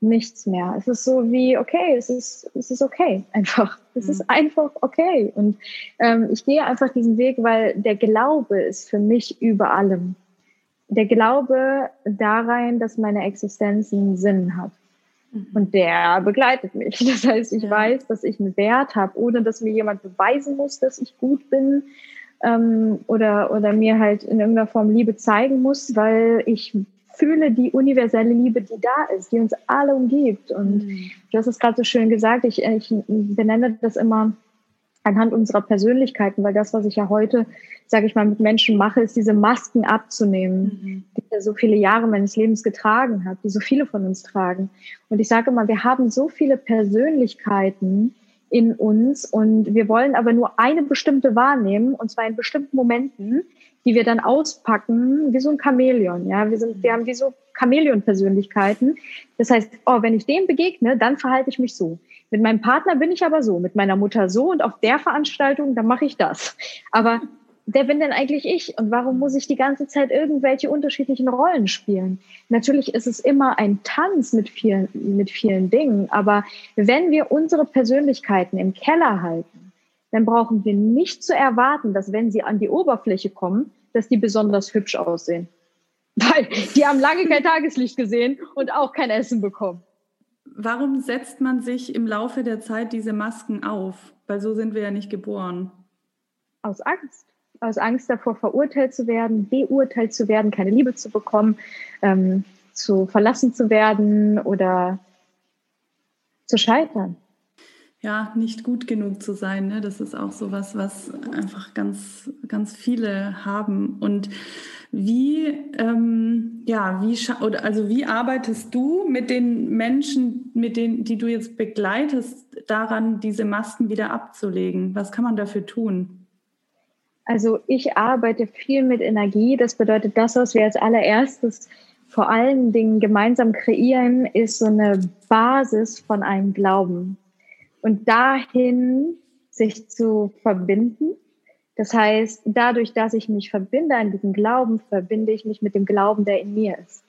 nichts mehr. Es ist so wie, okay, es ist, es ist okay, [laughs] einfach. Es mhm. ist einfach okay. Und ähm, ich gehe einfach diesen Weg, weil der Glaube ist für mich über allem. Der Glaube darein, dass meine Existenz einen Sinn hat. Mhm. Und der begleitet mich. [laughs] Das heißt, ich ja. weiß, dass ich einen Wert habe, ohne dass mir jemand beweisen muss, dass ich gut bin ähm, oder, oder mir halt in irgendeiner Form Liebe zeigen muss, weil ich fühle die universelle Liebe, die da ist, die uns alle umgibt. Und mhm. du hast es gerade so schön gesagt, ich, ich benenne das immer anhand unserer Persönlichkeiten, weil das, was ich ja heute, sage ich mal, mit Menschen mache, ist diese Masken abzunehmen, mhm. die ich so viele Jahre meines Lebens getragen habe, die so viele von uns tragen. Und ich sage immer, wir haben so viele Persönlichkeiten in uns und wir wollen aber nur eine bestimmte wahrnehmen, und zwar in bestimmten Momenten die wir dann auspacken, wie so ein Chamäleon. Ja, wir sind, wir haben wie so Chamäleon-Persönlichkeiten. Das heißt, oh, wenn ich dem begegne, dann verhalte ich mich so. Mit meinem Partner bin ich aber so, mit meiner Mutter so und auf der Veranstaltung, dann mache ich das. Aber wer bin denn eigentlich ich und warum muss ich die ganze Zeit irgendwelche unterschiedlichen Rollen spielen? Natürlich ist es immer ein Tanz mit vielen, mit vielen Dingen, aber wenn wir unsere Persönlichkeiten im Keller halten, dann brauchen wir nicht zu erwarten, dass wenn sie an die Oberfläche kommen, dass die besonders hübsch aussehen. [laughs] Weil die haben lange kein Tageslicht gesehen und auch kein Essen bekommen. Warum setzt man sich im Laufe der Zeit diese Masken auf? Weil so sind wir ja nicht geboren. Aus Angst. Aus Angst davor, verurteilt zu werden, beurteilt zu werden, keine Liebe zu bekommen, ähm, zu verlassen zu werden oder zu scheitern ja, nicht gut genug zu sein. Ne? Das ist auch so was, was einfach ganz, ganz viele haben. Und wie, ähm, ja, wie, oder also wie arbeitest du mit den Menschen, mit denen, die du jetzt begleitest, daran, diese Masken wieder abzulegen? Was kann man dafür tun? Also ich arbeite viel mit Energie. Das bedeutet, das, was wir als allererstes vor allen Dingen gemeinsam kreieren, ist so eine Basis von einem Glauben. Und dahin sich zu verbinden. Das heißt, dadurch, dass ich mich verbinde an diesen Glauben, verbinde ich mich mit dem Glauben, der in mir ist.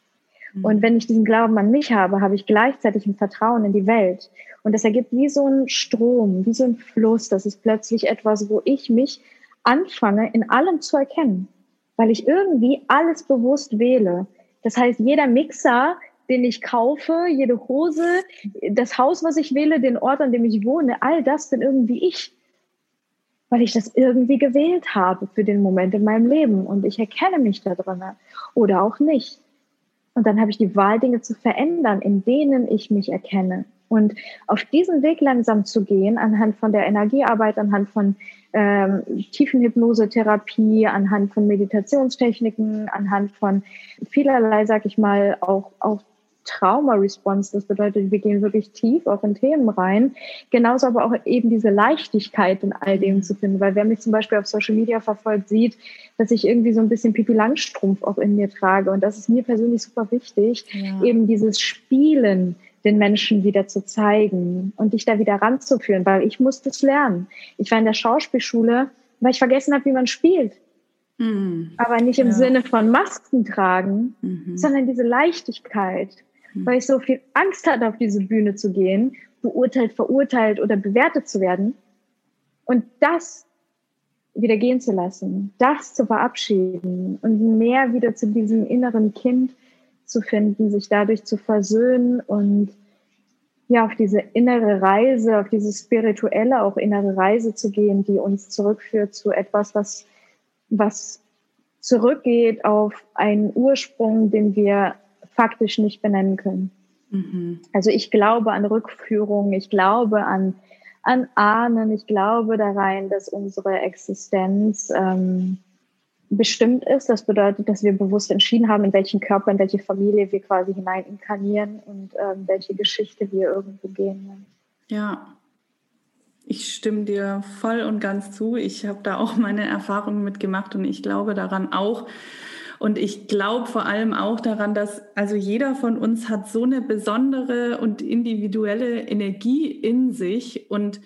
Mhm. Und wenn ich diesen Glauben an mich habe, habe ich gleichzeitig ein Vertrauen in die Welt. Und das ergibt wie so ein Strom, wie so ein Fluss. Das ist plötzlich etwas, wo ich mich anfange, in allem zu erkennen, weil ich irgendwie alles bewusst wähle. Das heißt, jeder Mixer, den ich kaufe, jede Hose, das Haus, was ich wähle, den Ort, an dem ich wohne, all das bin irgendwie ich. Weil ich das irgendwie gewählt habe für den Moment in meinem Leben und ich erkenne mich da drin oder auch nicht. Und dann habe ich die Wahl, Dinge zu verändern, in denen ich mich erkenne. Und auf diesen Weg langsam zu gehen, anhand von der Energiearbeit, anhand von ähm, Tiefenhypnose-Therapie, anhand von Meditationstechniken, anhand von vielerlei, sag ich mal, auch, auch Trauma-Response. Das bedeutet, wir gehen wirklich tief auch in Themen rein. Genauso aber auch eben diese Leichtigkeit in all dem zu finden. Weil wer mich zum Beispiel auf Social Media verfolgt, sieht, dass ich irgendwie so ein bisschen Pipi Langstrumpf auch in mir trage. Und das ist mir persönlich super wichtig. Ja. Eben dieses Spielen den Menschen wieder zu zeigen und dich da wieder ranzuführen, weil ich musste es lernen. Ich war in der Schauspielschule, weil ich vergessen habe, wie man spielt. Mhm. Aber nicht im ja. Sinne von Masken tragen, mhm. sondern diese Leichtigkeit, mhm. Weil ich so viel Angst hatte, auf diese Bühne zu gehen, beurteilt, verurteilt oder bewertet zu werden. Und das wieder gehen zu lassen, das zu verabschieden und mehr wieder zu diesem inneren Kind zu finden, sich dadurch zu versöhnen und ja, auf diese innere Reise, auf diese spirituelle, auch innere Reise zu gehen, die uns zurückführt zu etwas, was, was zurückgeht auf einen Ursprung, den wir faktisch nicht benennen können. Mhm. Also ich glaube an Rückführung, ich glaube an, an Ahnen, ich glaube da rein, dass unsere Existenz ähm, bestimmt ist. Das bedeutet, dass wir bewusst entschieden haben, in welchen Körper, in welche Familie wir quasi hinein inkarnieren und ähm, welche Geschichte wir irgendwo gehen. Ja, ich stimme dir voll und ganz zu. Ich habe da auch meine Erfahrungen mitgemacht und ich glaube daran auch. Und ich glaube vor allem auch daran, dass also jeder von uns hat so eine besondere und individuelle Energie in sich und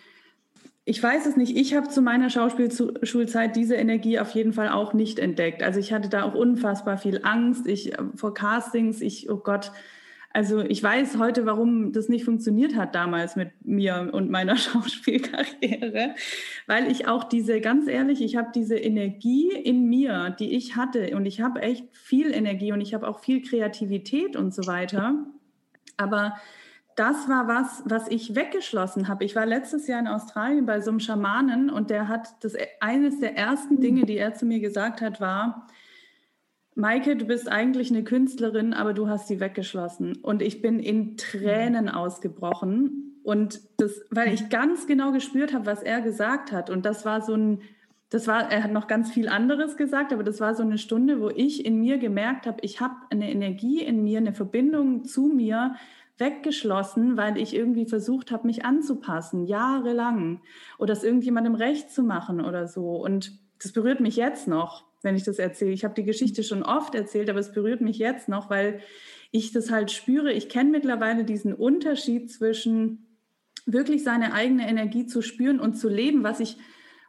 ich weiß es nicht. Ich habe zu meiner Schauspielschulzeit diese Energie auf jeden Fall auch nicht entdeckt. Also ich hatte da auch unfassbar viel Angst. Ich vor Castings, ich, oh Gott, also ich weiß heute, warum das nicht funktioniert hat damals mit mir und meiner [laughs] Schauspielkarriere, weil ich auch diese, ganz ehrlich, ich habe diese Energie in mir, die ich hatte und ich habe echt viel Energie und ich habe auch viel Kreativität und so weiter. Aber das war was, was ich weggeschlossen habe. Ich war letztes Jahr in Australien bei so einem Schamanen und der hat das eines der ersten Dinge, die er zu mir gesagt hat, war, Maike, du bist eigentlich eine Künstlerin, aber du hast sie weggeschlossen. Und ich bin in Tränen ausgebrochen. Und das, weil ich ganz genau gespürt habe, was er gesagt hat. Und das war so ein, das war, er hat noch ganz viel anderes gesagt, aber das war so eine Stunde, wo ich in mir gemerkt habe, ich habe eine Energie in mir, eine Verbindung zu mir, weggeschlossen, weil ich irgendwie versucht habe, mich anzupassen, jahrelang oder es irgendjemandem recht zu machen oder so. Und das berührt mich jetzt noch, wenn ich das erzähle. Ich habe die Geschichte schon oft erzählt, aber es berührt mich jetzt noch, weil ich das halt spüre. Ich kenne mittlerweile diesen Unterschied zwischen wirklich seine eigene Energie zu spüren und zu leben, was ich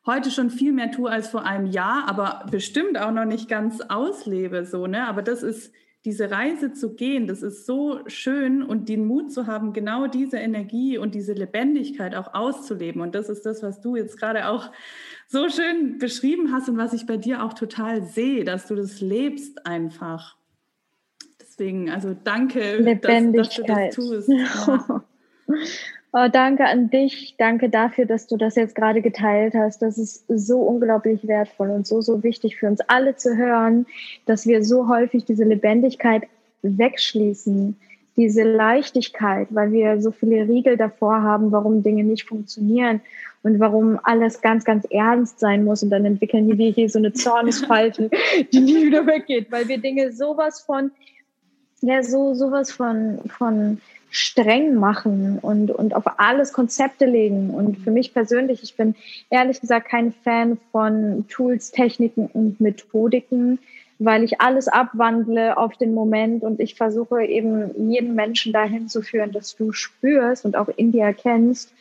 heute schon viel mehr tue als vor einem Jahr, aber bestimmt auch noch nicht ganz auslebe, so, ne? Aber das ist diese Reise zu gehen, das ist so schön und den Mut zu haben, genau diese Energie und diese Lebendigkeit auch auszuleben. Und das ist das, was du jetzt gerade auch so schön beschrieben hast und was ich bei dir auch total sehe, dass du das lebst einfach. Deswegen, also danke, dass, dass, du das tust. [laughs] Ja. Oh, danke an dich. Danke dafür, dass du das jetzt gerade geteilt hast. Das ist so unglaublich wertvoll und so, so wichtig für uns alle zu hören, dass wir so häufig diese Lebendigkeit wegschließen, diese Leichtigkeit, weil wir so viele Riegel davor haben, warum Dinge nicht funktionieren und warum alles ganz, ganz ernst sein muss. Und dann entwickeln wir hier so eine Zornesfalte, [laughs] die nie wieder weggeht, weil wir Dinge sowas von, ja, so, sowas von, von, streng machen und, und auf alles Konzepte legen. Und für mich persönlich, ich bin ehrlich gesagt kein Fan von Tools, Techniken und Methodiken, weil ich alles abwandle auf den Moment und ich versuche eben jeden Menschen dahin zu führen, dass du spürst und auch in dir erkennst,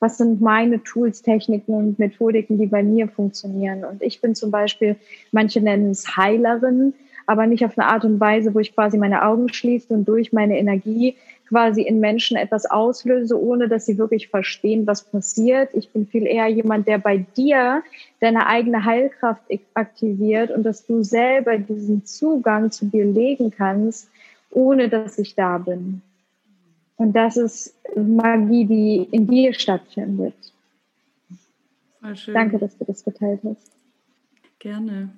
was sind meine Tools, Techniken und Methodiken, die bei mir funktionieren. Und ich bin zum Beispiel, manche nennen es Heilerin, aber nicht auf eine Art und Weise, wo ich quasi meine Augen schließe und durch meine Energie quasi in Menschen etwas auslöse, ohne dass sie wirklich verstehen, was passiert. Ich bin viel eher jemand, der bei dir deine eigene Heilkraft aktiviert und dass du selber diesen Zugang zu dir legen kannst, ohne dass ich da bin. Und das ist Magie, die in dir stattfindet. Danke, dass du das geteilt hast. Gerne.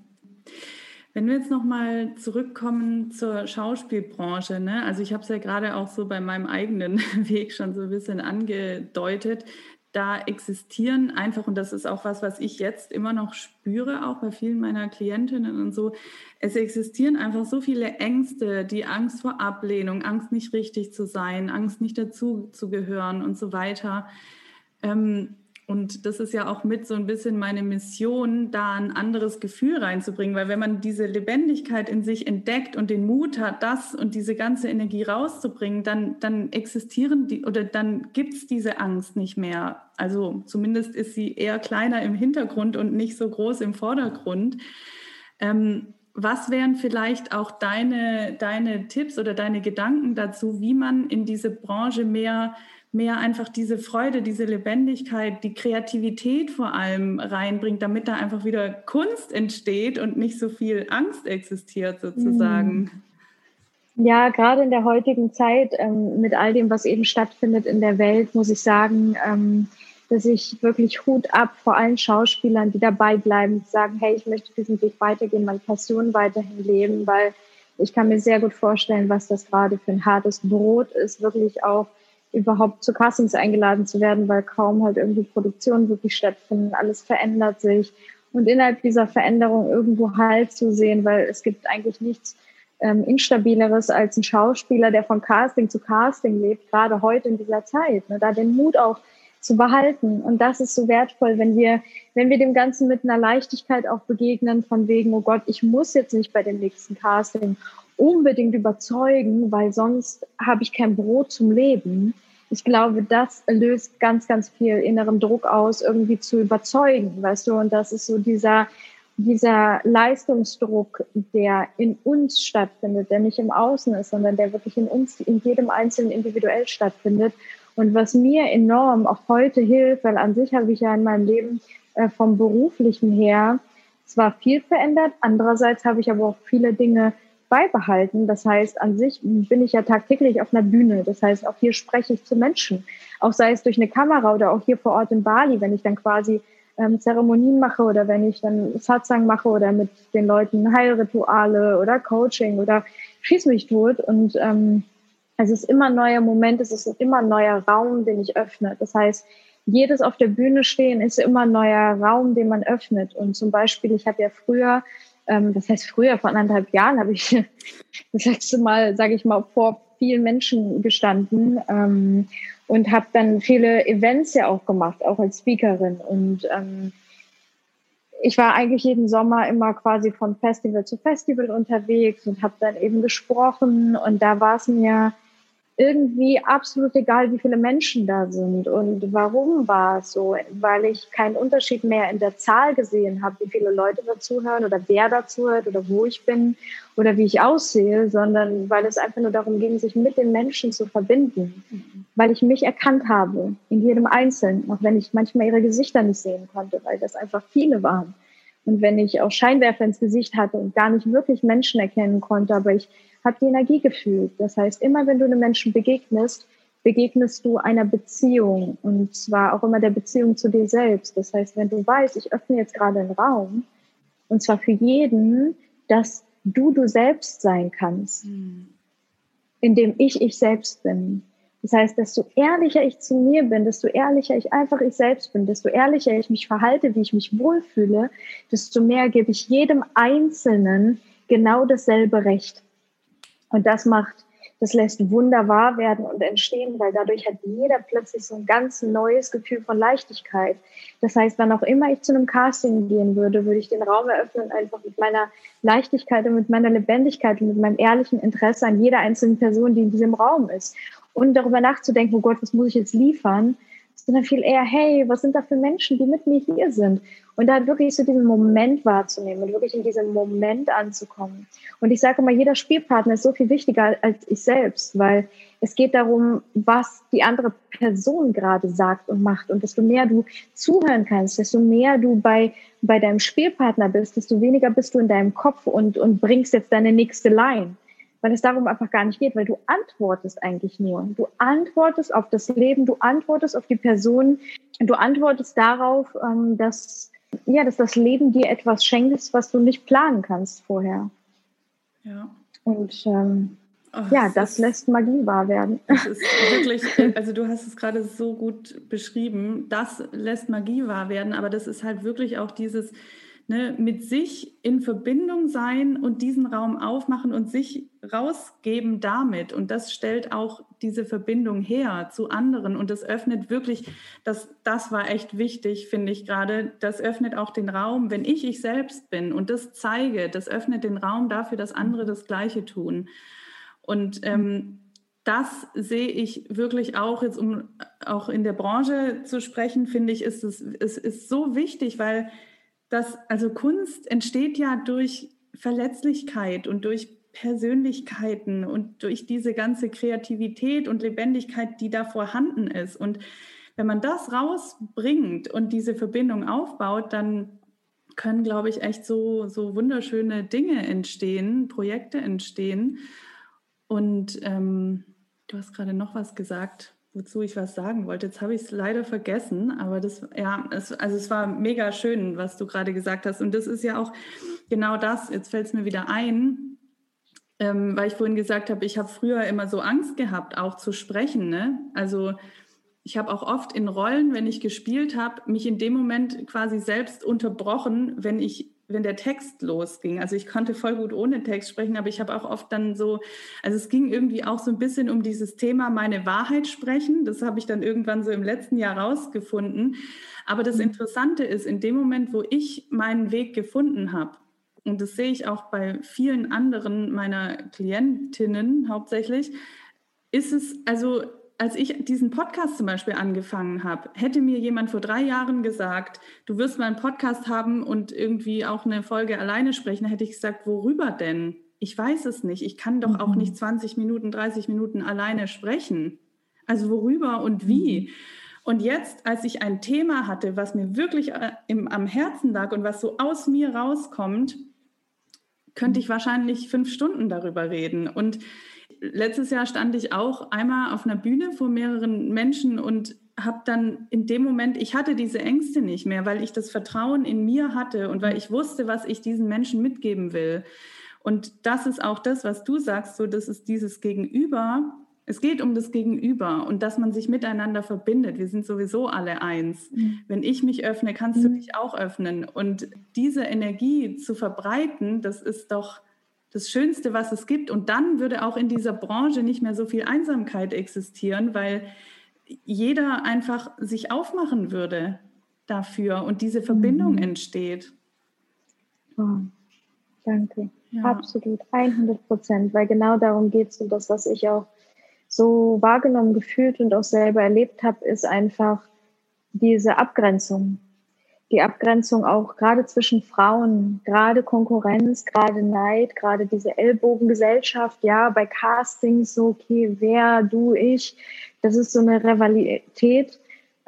Wenn wir jetzt nochmal zurückkommen zur Schauspielbranche, ne? also ich habe es ja gerade auch so bei meinem eigenen [laughs] Weg schon so ein bisschen angedeutet, da existieren einfach, und das ist auch was, was ich jetzt immer noch spüre, auch bei vielen meiner Klientinnen und so, es existieren einfach so viele Ängste, die Angst vor Ablehnung, Angst nicht richtig zu sein, Angst nicht dazu zu gehören und so weiter. Ähm, und das ist ja auch mit so ein bisschen meine Mission, da ein anderes Gefühl reinzubringen, weil wenn man diese Lebendigkeit in sich entdeckt und den Mut hat, das und diese ganze Energie rauszubringen, dann, dann existieren die oder dann gibt es diese Angst nicht mehr. Also zumindest ist sie eher kleiner im Hintergrund und nicht so groß im Vordergrund. Ähm, was wären vielleicht auch deine, deine Tipps oder deine Gedanken dazu, wie man in diese Branche mehr mehr einfach diese Freude, diese Lebendigkeit, die Kreativität vor allem reinbringt, damit da einfach wieder Kunst entsteht und nicht so viel Angst existiert sozusagen. Hm. Ja, gerade in der heutigen Zeit ähm, mit all dem, was eben stattfindet in der Welt, muss ich sagen, ähm, dass ich wirklich Hut ab vor allen Schauspielern, die dabei bleiben, sagen, hey, ich möchte diesen Weg weitergehen, meine Passion weiterhin leben, weil ich kann mir sehr gut vorstellen, was das gerade für ein hartes Brot ist, wirklich auch überhaupt zu Castings eingeladen zu werden, weil kaum halt irgendwie Produktionen wirklich stattfinden, alles verändert sich und innerhalb dieser Veränderung irgendwo Halt zu sehen, weil es gibt eigentlich nichts ähm, instabileres als ein Schauspieler, der von Casting zu Casting lebt, gerade heute in dieser Zeit, ne, da den Mut auch zu behalten. Und das ist so wertvoll, wenn wir, wenn wir dem Ganzen mit einer Leichtigkeit auch begegnen, von wegen, oh Gott, ich muss jetzt nicht bei dem nächsten Casting unbedingt überzeugen, weil sonst habe ich kein Brot zum Leben. Ich glaube, das löst ganz, ganz viel inneren Druck aus, irgendwie zu überzeugen, weißt du? Und das ist so dieser, dieser Leistungsdruck, der in uns stattfindet, der nicht im Außen ist, sondern der wirklich in uns, in jedem Einzelnen individuell stattfindet. Und was mir enorm auch heute hilft, weil an sich habe ich ja in meinem Leben äh, vom beruflichen her zwar viel verändert, andererseits habe ich aber auch viele Dinge beibehalten. Das heißt, an sich bin ich ja tagtäglich auf einer Bühne. Das heißt, auch hier spreche ich zu Menschen. Auch sei es durch eine Kamera oder auch hier vor Ort in Bali, wenn ich dann quasi ähm, Zeremonien mache oder wenn ich dann Satsang mache oder mit den Leuten Heilrituale oder Coaching oder schieß mich tot. Und ähm, es ist immer ein neuer Moment, es ist immer ein neuer Raum, den ich öffne. Das heißt, jedes auf der Bühne stehen ist immer ein neuer Raum, den man öffnet. Und zum Beispiel, ich habe ja früher ähm, das heißt, früher, vor anderthalb Jahren, habe ich [laughs] das letzte Mal, sage ich mal, vor vielen Menschen gestanden ähm, und habe dann viele Events ja auch gemacht, auch als Speakerin. Und ähm, ich war eigentlich jeden Sommer immer quasi von Festival zu Festival unterwegs und habe dann eben gesprochen. Und da war es mir irgendwie absolut egal, wie viele Menschen da sind. Und warum war es so? Weil ich keinen Unterschied mehr in der Zahl gesehen habe, wie viele Leute dazuhören oder wer dazuhört oder wo ich bin oder wie ich aussehe, sondern weil es einfach nur darum ging, sich mit den Menschen zu verbinden. Weil ich mich erkannt habe, in jedem Einzelnen, auch wenn ich manchmal ihre Gesichter nicht sehen konnte, weil das einfach viele waren. Und wenn ich auch Scheinwerfer ins Gesicht hatte und gar nicht wirklich Menschen erkennen konnte, aber ich habe die Energie gefühlt. Das heißt, immer wenn du einem Menschen begegnest, begegnest du einer Beziehung und zwar auch immer der Beziehung zu dir selbst. Das heißt, wenn du weißt, ich öffne jetzt gerade einen Raum und zwar für jeden, dass du du selbst sein kannst, mhm. indem ich ich selbst bin. Das heißt, desto ehrlicher ich zu mir bin, desto ehrlicher ich einfach ich selbst bin, desto ehrlicher ich mich verhalte, wie ich mich wohlfühle, desto mehr gebe ich jedem Einzelnen genau dasselbe Recht. Und das macht das lässt Wunder wahr werden und entstehen, weil dadurch hat jeder plötzlich so ein ganz neues Gefühl von Leichtigkeit. Das heißt, wann auch immer ich zu einem Casting gehen würde, würde ich den Raum eröffnen, einfach mit meiner Leichtigkeit und mit meiner Lebendigkeit und mit meinem ehrlichen Interesse an jeder einzelnen Person, die in diesem Raum ist. Und darüber nachzudenken, oh Gott, was muss ich jetzt liefern? Sondern viel eher, hey, was sind da für Menschen, die mit mir hier sind? Und da wirklich so diesen Moment wahrzunehmen und wirklich in diesem Moment anzukommen. Und ich sage immer, jeder Spielpartner ist so viel wichtiger als ich selbst, weil es geht darum, was die andere Person gerade sagt und macht. Und desto mehr du zuhören kannst, desto mehr du bei, bei deinem Spielpartner bist, desto weniger bist du in deinem Kopf und, und bringst jetzt deine nächste Line weil es darum einfach gar nicht geht, weil du antwortest eigentlich nur. Du antwortest auf das Leben, du antwortest auf die Person, du antwortest darauf, ähm, dass, ja, dass das Leben dir etwas schenkt, was du nicht planen kannst vorher. Ja. Und ähm, Oh, ja, das ist, lässt Magie wahr werden. Das ist wirklich, also du hast es gerade so gut beschrieben, das lässt Magie wahr werden, aber das ist halt wirklich auch dieses, ne, mit sich in Verbindung sein und diesen Raum aufmachen und sich rausgeben damit. Und das stellt auch diese Verbindung her zu anderen. Und das öffnet wirklich, das, das war echt wichtig, finde ich gerade. Das öffnet auch den Raum, wenn ich ich selbst bin und das zeige, das öffnet den Raum dafür, dass andere das Gleiche tun. Und ähm, das sehe ich wirklich auch jetzt, um auch in der Branche zu sprechen, finde ich, ist es, es ist so wichtig, weil dass also Kunst entsteht ja durch Verletzlichkeit und durch Persönlichkeiten und durch diese ganze Kreativität und Lebendigkeit, die da vorhanden ist. Und wenn man das rausbringt und diese Verbindung aufbaut, dann können, glaube ich, echt so, so wunderschöne Dinge entstehen, Projekte entstehen. Und ähm, du hast gerade noch was gesagt wozu ich was sagen wollte. Jetzt habe ich es leider vergessen, aber das, ja, es, also es war mega schön, was du gerade gesagt hast. Und das ist ja auch genau das, jetzt fällt es mir wieder ein, ähm, weil ich vorhin gesagt habe, ich habe früher immer so Angst gehabt, auch zu sprechen. Ne? Also ich habe auch oft in Rollen, wenn ich gespielt habe, mich in dem Moment quasi selbst unterbrochen, wenn ich wenn der Text losging. Also ich konnte voll gut ohne Text sprechen, aber ich habe auch oft dann so, also es ging irgendwie auch so ein bisschen um dieses Thema meine Wahrheit sprechen. Das habe ich dann irgendwann so im letzten Jahr rausgefunden. Aber das mhm. Interessante ist, in dem Moment, wo ich meinen Weg gefunden habe, und das sehe ich auch bei vielen anderen meiner Klientinnen hauptsächlich, ist es, also als ich diesen Podcast zum Beispiel angefangen habe, hätte mir jemand vor drei Jahren gesagt, du wirst mal einen Podcast haben und irgendwie auch eine Folge alleine sprechen, hätte ich gesagt, worüber denn? Ich weiß es nicht. Ich kann doch auch nicht 20 mhm. Minuten, 30 Minuten alleine sprechen. Also worüber und wie? Mhm. Und jetzt, als ich ein Thema hatte, was mir wirklich äh, im, am Herzen lag und was so aus mir rauskommt, könnte ich wahrscheinlich fünf Stunden darüber reden. Und letztes Jahr stand ich auch einmal auf einer Bühne vor mehreren Menschen und habe dann in dem Moment, ich hatte diese Ängste nicht mehr, weil ich das Vertrauen in mir hatte und weil ich wusste, was ich diesen Menschen mitgeben will. Und das ist auch das, was du sagst, so das ist dieses Gegenüber. Es geht um das Gegenüber und dass man sich miteinander verbindet. Wir sind sowieso alle eins. Mhm. Wenn ich mich öffne, kannst du mhm. dich auch öffnen. Und diese Energie zu verbreiten, das ist doch das Schönste, was es gibt. Und dann würde auch in dieser Branche nicht mehr so viel Einsamkeit existieren, weil jeder einfach sich aufmachen würde dafür und diese Verbindung mhm. entsteht. Oh, danke. Ja. Absolut, 100 Prozent, weil genau darum geht es und das, was ich auch so wahrgenommen, gefühlt und auch selber erlebt habe, ist einfach diese Abgrenzung die Abgrenzung auch gerade zwischen Frauen, gerade Konkurrenz, gerade Neid, gerade diese Ellbogengesellschaft, ja, bei Castings so, okay, wer, du, ich, das ist so eine Rivalität,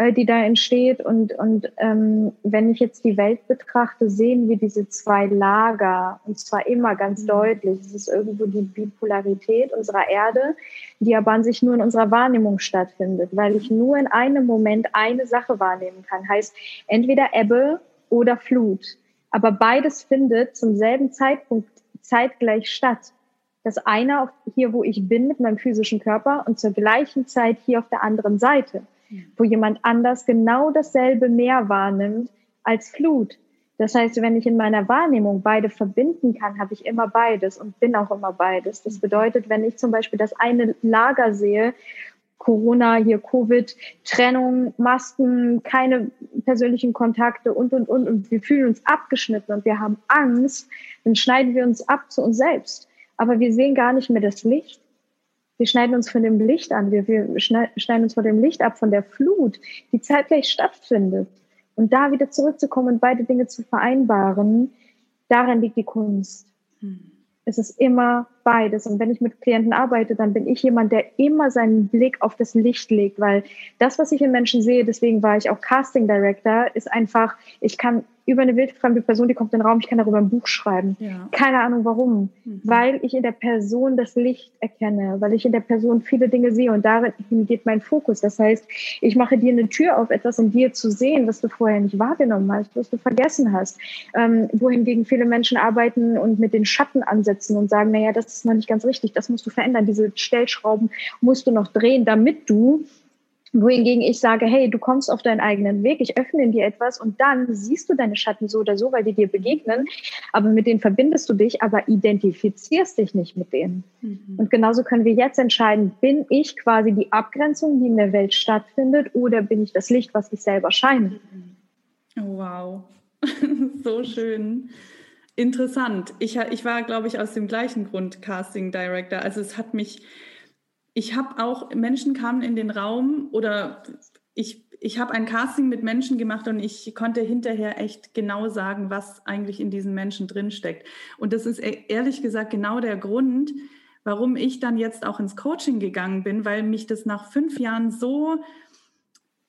äh, die da entsteht. Und, und ähm, wenn ich jetzt die Welt betrachte, sehen wir diese zwei Lager, und zwar immer ganz mhm. deutlich. Es ist irgendwo die Bipolarität unserer Erde, die aber an sich nur in unserer Wahrnehmung stattfindet, weil ich nur in einem Moment eine Sache wahrnehmen kann. Heißt, entweder Ebbe oder Flut. Aber beides findet zum selben Zeitpunkt zeitgleich statt. Das eine hier, wo ich bin mit meinem physischen Körper und zur gleichen Zeit hier auf der anderen Seite wo jemand anders genau dasselbe Meer wahrnimmt als Flut. Das heißt, wenn ich in meiner Wahrnehmung beide verbinden kann, habe ich immer beides und bin auch immer beides. Das bedeutet, wenn ich zum Beispiel das eine Lager sehe, Corona, hier Covid, Trennung, Masken, keine persönlichen Kontakte und, und, und, und wir fühlen uns abgeschnitten und wir haben Angst, dann schneiden wir uns ab zu uns selbst. Aber wir sehen gar nicht mehr das Licht. Wir schneiden uns von dem Licht an, wir, wir schneiden uns von dem Licht ab, von der Flut, die zeitgleich stattfindet. Und da wieder zurückzukommen und beide Dinge zu vereinbaren, daran liegt die Kunst. Hm. Es ist immer beides. Und wenn ich mit Klienten arbeite, dann bin ich jemand, der immer seinen Blick auf das Licht legt, weil das, was ich in Menschen sehe, deswegen war ich auch Casting Director, ist einfach, ich kann über eine wildfremde Person, die kommt in den Raum, ich kann darüber ein Buch schreiben. Ja. Keine Ahnung warum. Mhm. Weil ich in der Person das Licht erkenne, weil ich in der Person viele Dinge sehe und darin geht mein Fokus. Das heißt, ich mache dir eine Tür auf, etwas in dir zu sehen, was du vorher nicht wahrgenommen hast, was du vergessen hast. Ähm, wohingegen viele Menschen arbeiten und mit den Schatten ansetzen und sagen, naja, das ist noch nicht ganz richtig, das musst du verändern, diese Stellschrauben musst du noch drehen, damit du wohingegen ich sage, hey, du kommst auf deinen eigenen Weg, ich öffne in dir etwas und dann siehst du deine Schatten so oder so, weil die dir begegnen, aber mit denen verbindest du dich, aber identifizierst dich nicht mit denen. Mhm. Und genauso können wir jetzt entscheiden, bin ich quasi die Abgrenzung, die in der Welt stattfindet, oder bin ich das Licht, was ich selber scheine? Oh, wow, [laughs] so schön. Interessant. Ich, ich war, glaube ich, aus dem gleichen Grund Casting Director. Also es hat mich ich habe auch, Menschen kamen in den Raum oder ich, ich habe ein Casting mit Menschen gemacht und ich konnte hinterher echt genau sagen, was eigentlich in diesen Menschen drinsteckt. Und das ist e, ehrlich gesagt genau der Grund, warum ich dann jetzt auch ins Coaching gegangen bin, weil mich das nach fünf Jahren so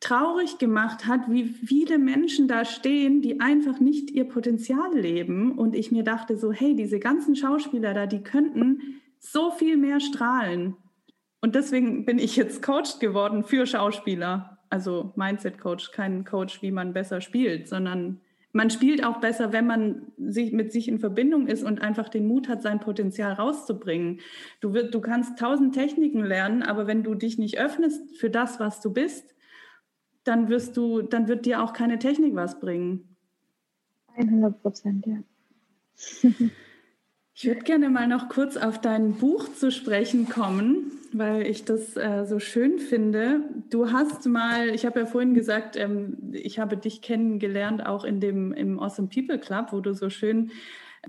traurig gemacht hat, wie viele Menschen da stehen, die einfach nicht ihr Potenzial leben. Und ich mir dachte so, hey, diese ganzen Schauspieler da, die könnten so viel mehr strahlen. Und deswegen bin ich jetzt Coach geworden für Schauspieler. Also Mindset Coach, kein Coach, wie man besser spielt, sondern man spielt auch besser, wenn man sich mit sich in Verbindung ist und einfach den Mut hat, sein Potenzial rauszubringen. Du, wird, du kannst tausend Techniken lernen, aber wenn du dich nicht öffnest für das, was du bist, dann wirst du, dann wird dir auch keine Technik was bringen. 100 Prozent, ja. ich würde gerne mal noch kurz auf dein Buch zu sprechen kommen weil ich das äh, so schön finde. Du hast mal, ich habe ja vorhin gesagt, ähm, ich habe dich kennengelernt auch in dem im Awesome People Club, wo du so schön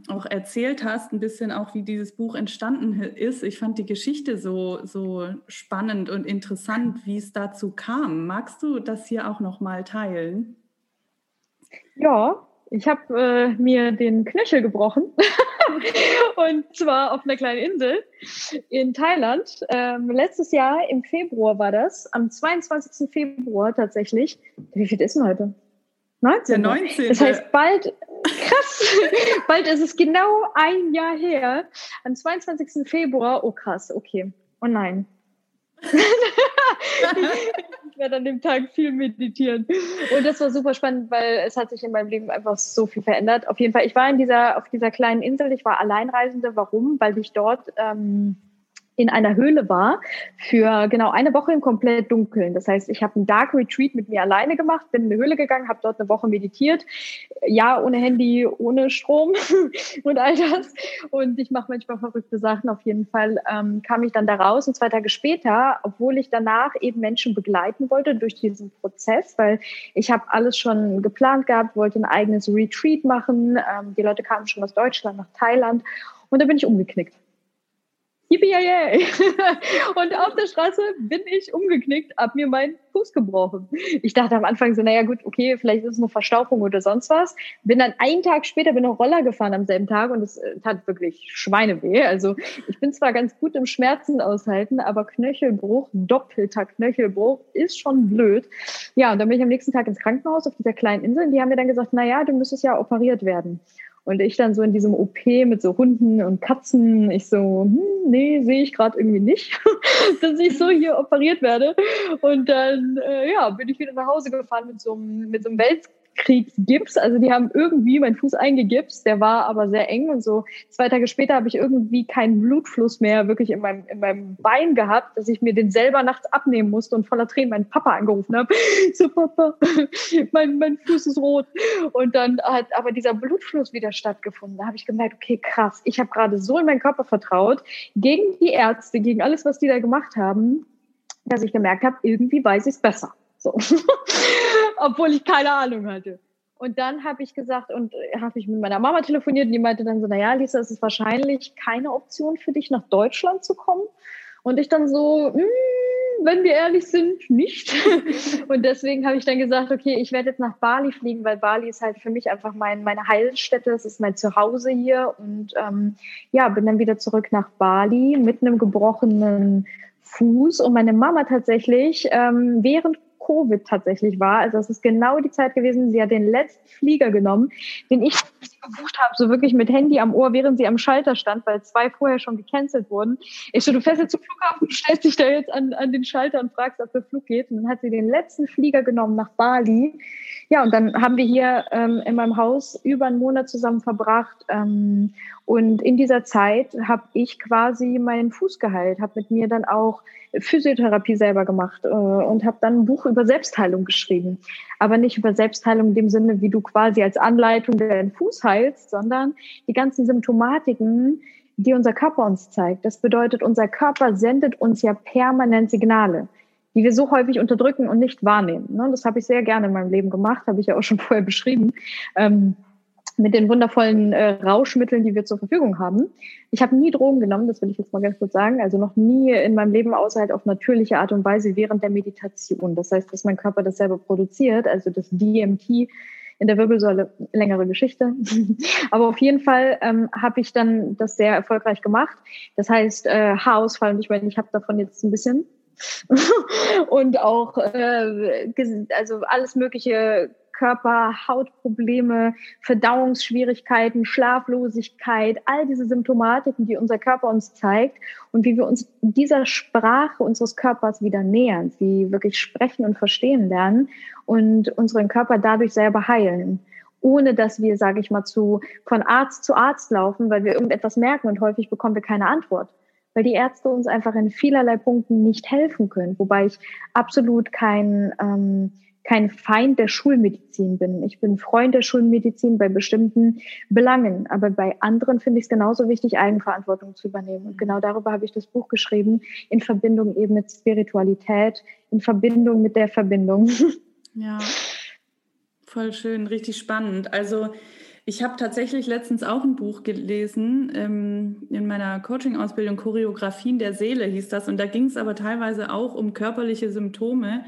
auch erzählt hast, ein bisschen auch, wie dieses Buch entstanden ist. Ich fand die Geschichte so, so spannend und interessant, wie es dazu kam. Magst du das hier auch noch mal teilen? Ja, ich habe äh, mir den Knöchel gebrochen. [laughs] und zwar auf einer kleinen Insel in Thailand. Ähm, letztes Jahr im Februar war das, am 22. Februar tatsächlich. Wie viel ist denn heute? 19. Der 19. Das heißt, bald, krass, [laughs] bald ist es genau ein Jahr her. Am 22. Februar, oh krass, okay. Oh nein, [laughs] ich werde an dem Tag viel meditieren. Und das war super spannend, weil es hat sich in meinem Leben einfach so viel verändert. Auf jeden Fall, ich war in dieser, auf dieser kleinen Insel, ich war Alleinreisende. Warum? Weil ich dort ähm, in einer Höhle war für genau eine Woche im komplett Dunkeln. Das heißt, ich habe einen Dark Retreat mit mir alleine gemacht, bin in eine Höhle gegangen, habe dort eine Woche meditiert. Ja, ohne Handy, ohne Strom [laughs] und all das. Und ich mache manchmal verrückte Sachen. Auf jeden Fall ähm, kam ich dann da raus und zwei Tage später, obwohl ich danach eben Menschen begleiten wollte durch diesen Prozess, weil ich habe alles schon geplant gehabt, wollte ein eigenes Retreat machen. Ähm, die Leute kamen schon aus Deutschland nach Thailand und da bin ich umgeknickt. Yippie [laughs] Und auf der Straße bin ich umgeknickt, hab mir meinen Fuß gebrochen. Ich dachte am Anfang so, naja gut, okay, vielleicht ist es eine Verstauchung oder sonst was. Bin dann einen Tag später, bin noch Roller gefahren am selben Tag und es äh, tat wirklich Schweineweh. Also ich bin zwar ganz gut im Schmerzen aushalten, aber Knöchelbruch, doppelter Knöchelbruch ist schon blöd. Ja, und dann bin ich am nächsten Tag ins Krankenhaus auf dieser kleinen Insel und die haben mir dann gesagt, naja, du müsstest ja operiert werden. Und ich dann so in diesem OP mit so Hunden und Katzen, ich so, hm, nee, sehe ich gerade irgendwie nicht, [laughs] dass ich so hier operiert werde. Und dann, äh, ja, bin ich wieder nach Hause gefahren mit so einem, mit so einem Welt Kriegsgips. Also die haben irgendwie meinen Fuß eingegipst, der war aber sehr eng und so. Zwei Tage später habe ich irgendwie keinen Blutfluss mehr wirklich in meinem, in meinem Bein gehabt, dass ich mir den selber nachts abnehmen musste und voller Tränen meinen Papa angerufen habe. [laughs] So, Papa, [laughs] mein, mein Fuß ist rot. Und dann hat aber dieser Blutfluss wieder stattgefunden. Da habe ich gemerkt, okay, krass, ich habe gerade so in meinen Körper vertraut, gegen die Ärzte, gegen alles, was die da gemacht haben, dass ich gemerkt habe, irgendwie weiß ich es besser. So. [laughs] Obwohl ich keine Ahnung hatte. Und dann habe ich gesagt, und äh, habe ich mit meiner Mama telefoniert und die meinte dann so, naja, Lisa, es ist wahrscheinlich keine Option für dich, nach Deutschland zu kommen. Und ich dann so, hm, wenn wir ehrlich sind, nicht. [laughs] und deswegen habe ich dann gesagt, okay, ich werde jetzt nach Bali fliegen, weil Bali ist halt für mich einfach mein, meine Heilstätte, es ist mein Zuhause hier. Und ähm, ja, bin dann wieder zurück nach Bali mit einem gebrochenen Fuß und meine Mama tatsächlich ähm, während Covid tatsächlich war. Also es ist genau die Zeit gewesen, sie hat den letzten Flieger genommen, den ich gebucht habe, so wirklich mit Handy am Ohr, während sie am Schalter stand, weil zwei vorher schon gecancelt wurden. Ich so, du fährst jetzt zum Flughafen, du stellst dich da jetzt an, an den Schalter und fragst, ob der Flug geht. Und dann hat sie den letzten Flieger genommen nach Bali. Ja, und dann haben wir hier ähm, in meinem Haus über einen Monat zusammen verbracht. Ähm, und in dieser Zeit habe ich quasi meinen Fuß geheilt, habe mit mir dann auch Physiotherapie selber gemacht äh, und habe dann ein Buch über Selbstheilung geschrieben. Aber nicht über Selbstheilung in dem Sinne, wie du quasi als Anleitung deinen Fuß heilst, sondern die ganzen Symptomatiken, die unser Körper uns zeigt. Das bedeutet, unser Körper sendet uns ja permanent Signale, die wir so häufig unterdrücken und nicht wahrnehmen. Ne? Das habe ich sehr gerne in meinem Leben gemacht, habe ich ja auch schon [laughs] vorher beschrieben. Ähm, mit den wundervollen äh, Rauschmitteln, die wir zur Verfügung haben. Ich habe nie Drogen genommen, das will ich jetzt mal ganz kurz sagen. Also noch nie in meinem Leben, außer halt auf natürliche Art und Weise während der Meditation. Das heißt, dass mein Körper das selber produziert, also das DMT in der Wirbelsäule, längere Geschichte. [laughs] Aber auf jeden Fall ähm, habe ich dann das sehr erfolgreich gemacht. Das heißt, äh, Haarausfall, und ich meine, ich habe davon jetzt ein bisschen. [laughs] und auch äh, also alles mögliche Körper, Hautprobleme, Verdauungsschwierigkeiten, Schlaflosigkeit, all diese Symptomatiken, die unser Körper uns zeigt und wie wir uns dieser Sprache unseres Körpers wieder nähern, sie wirklich sprechen und verstehen lernen und unseren Körper dadurch selber heilen ohne dass wir, sage ich mal, zu, von Arzt zu Arzt laufen, weil wir irgendetwas merken und häufig bekommen wir keine Antwort, weil die Ärzte uns einfach in vielerlei Punkten nicht helfen können, wobei ich absolut kein ähm, kein Feind der Schulmedizin bin. Ich bin Freund der Schulmedizin bei bestimmten Belangen, aber bei anderen finde ich es genauso wichtig, Eigenverantwortung zu übernehmen. Und genau darüber habe ich das Buch geschrieben, in Verbindung eben mit Spiritualität, in Verbindung mit der Verbindung. [laughs] Ja, voll schön, richtig spannend. Also ich habe tatsächlich letztens auch ein Buch gelesen, ähm, in meiner Coaching-Ausbildung Choreografien der Seele hieß das. Und da ging es aber teilweise auch um körperliche Symptome.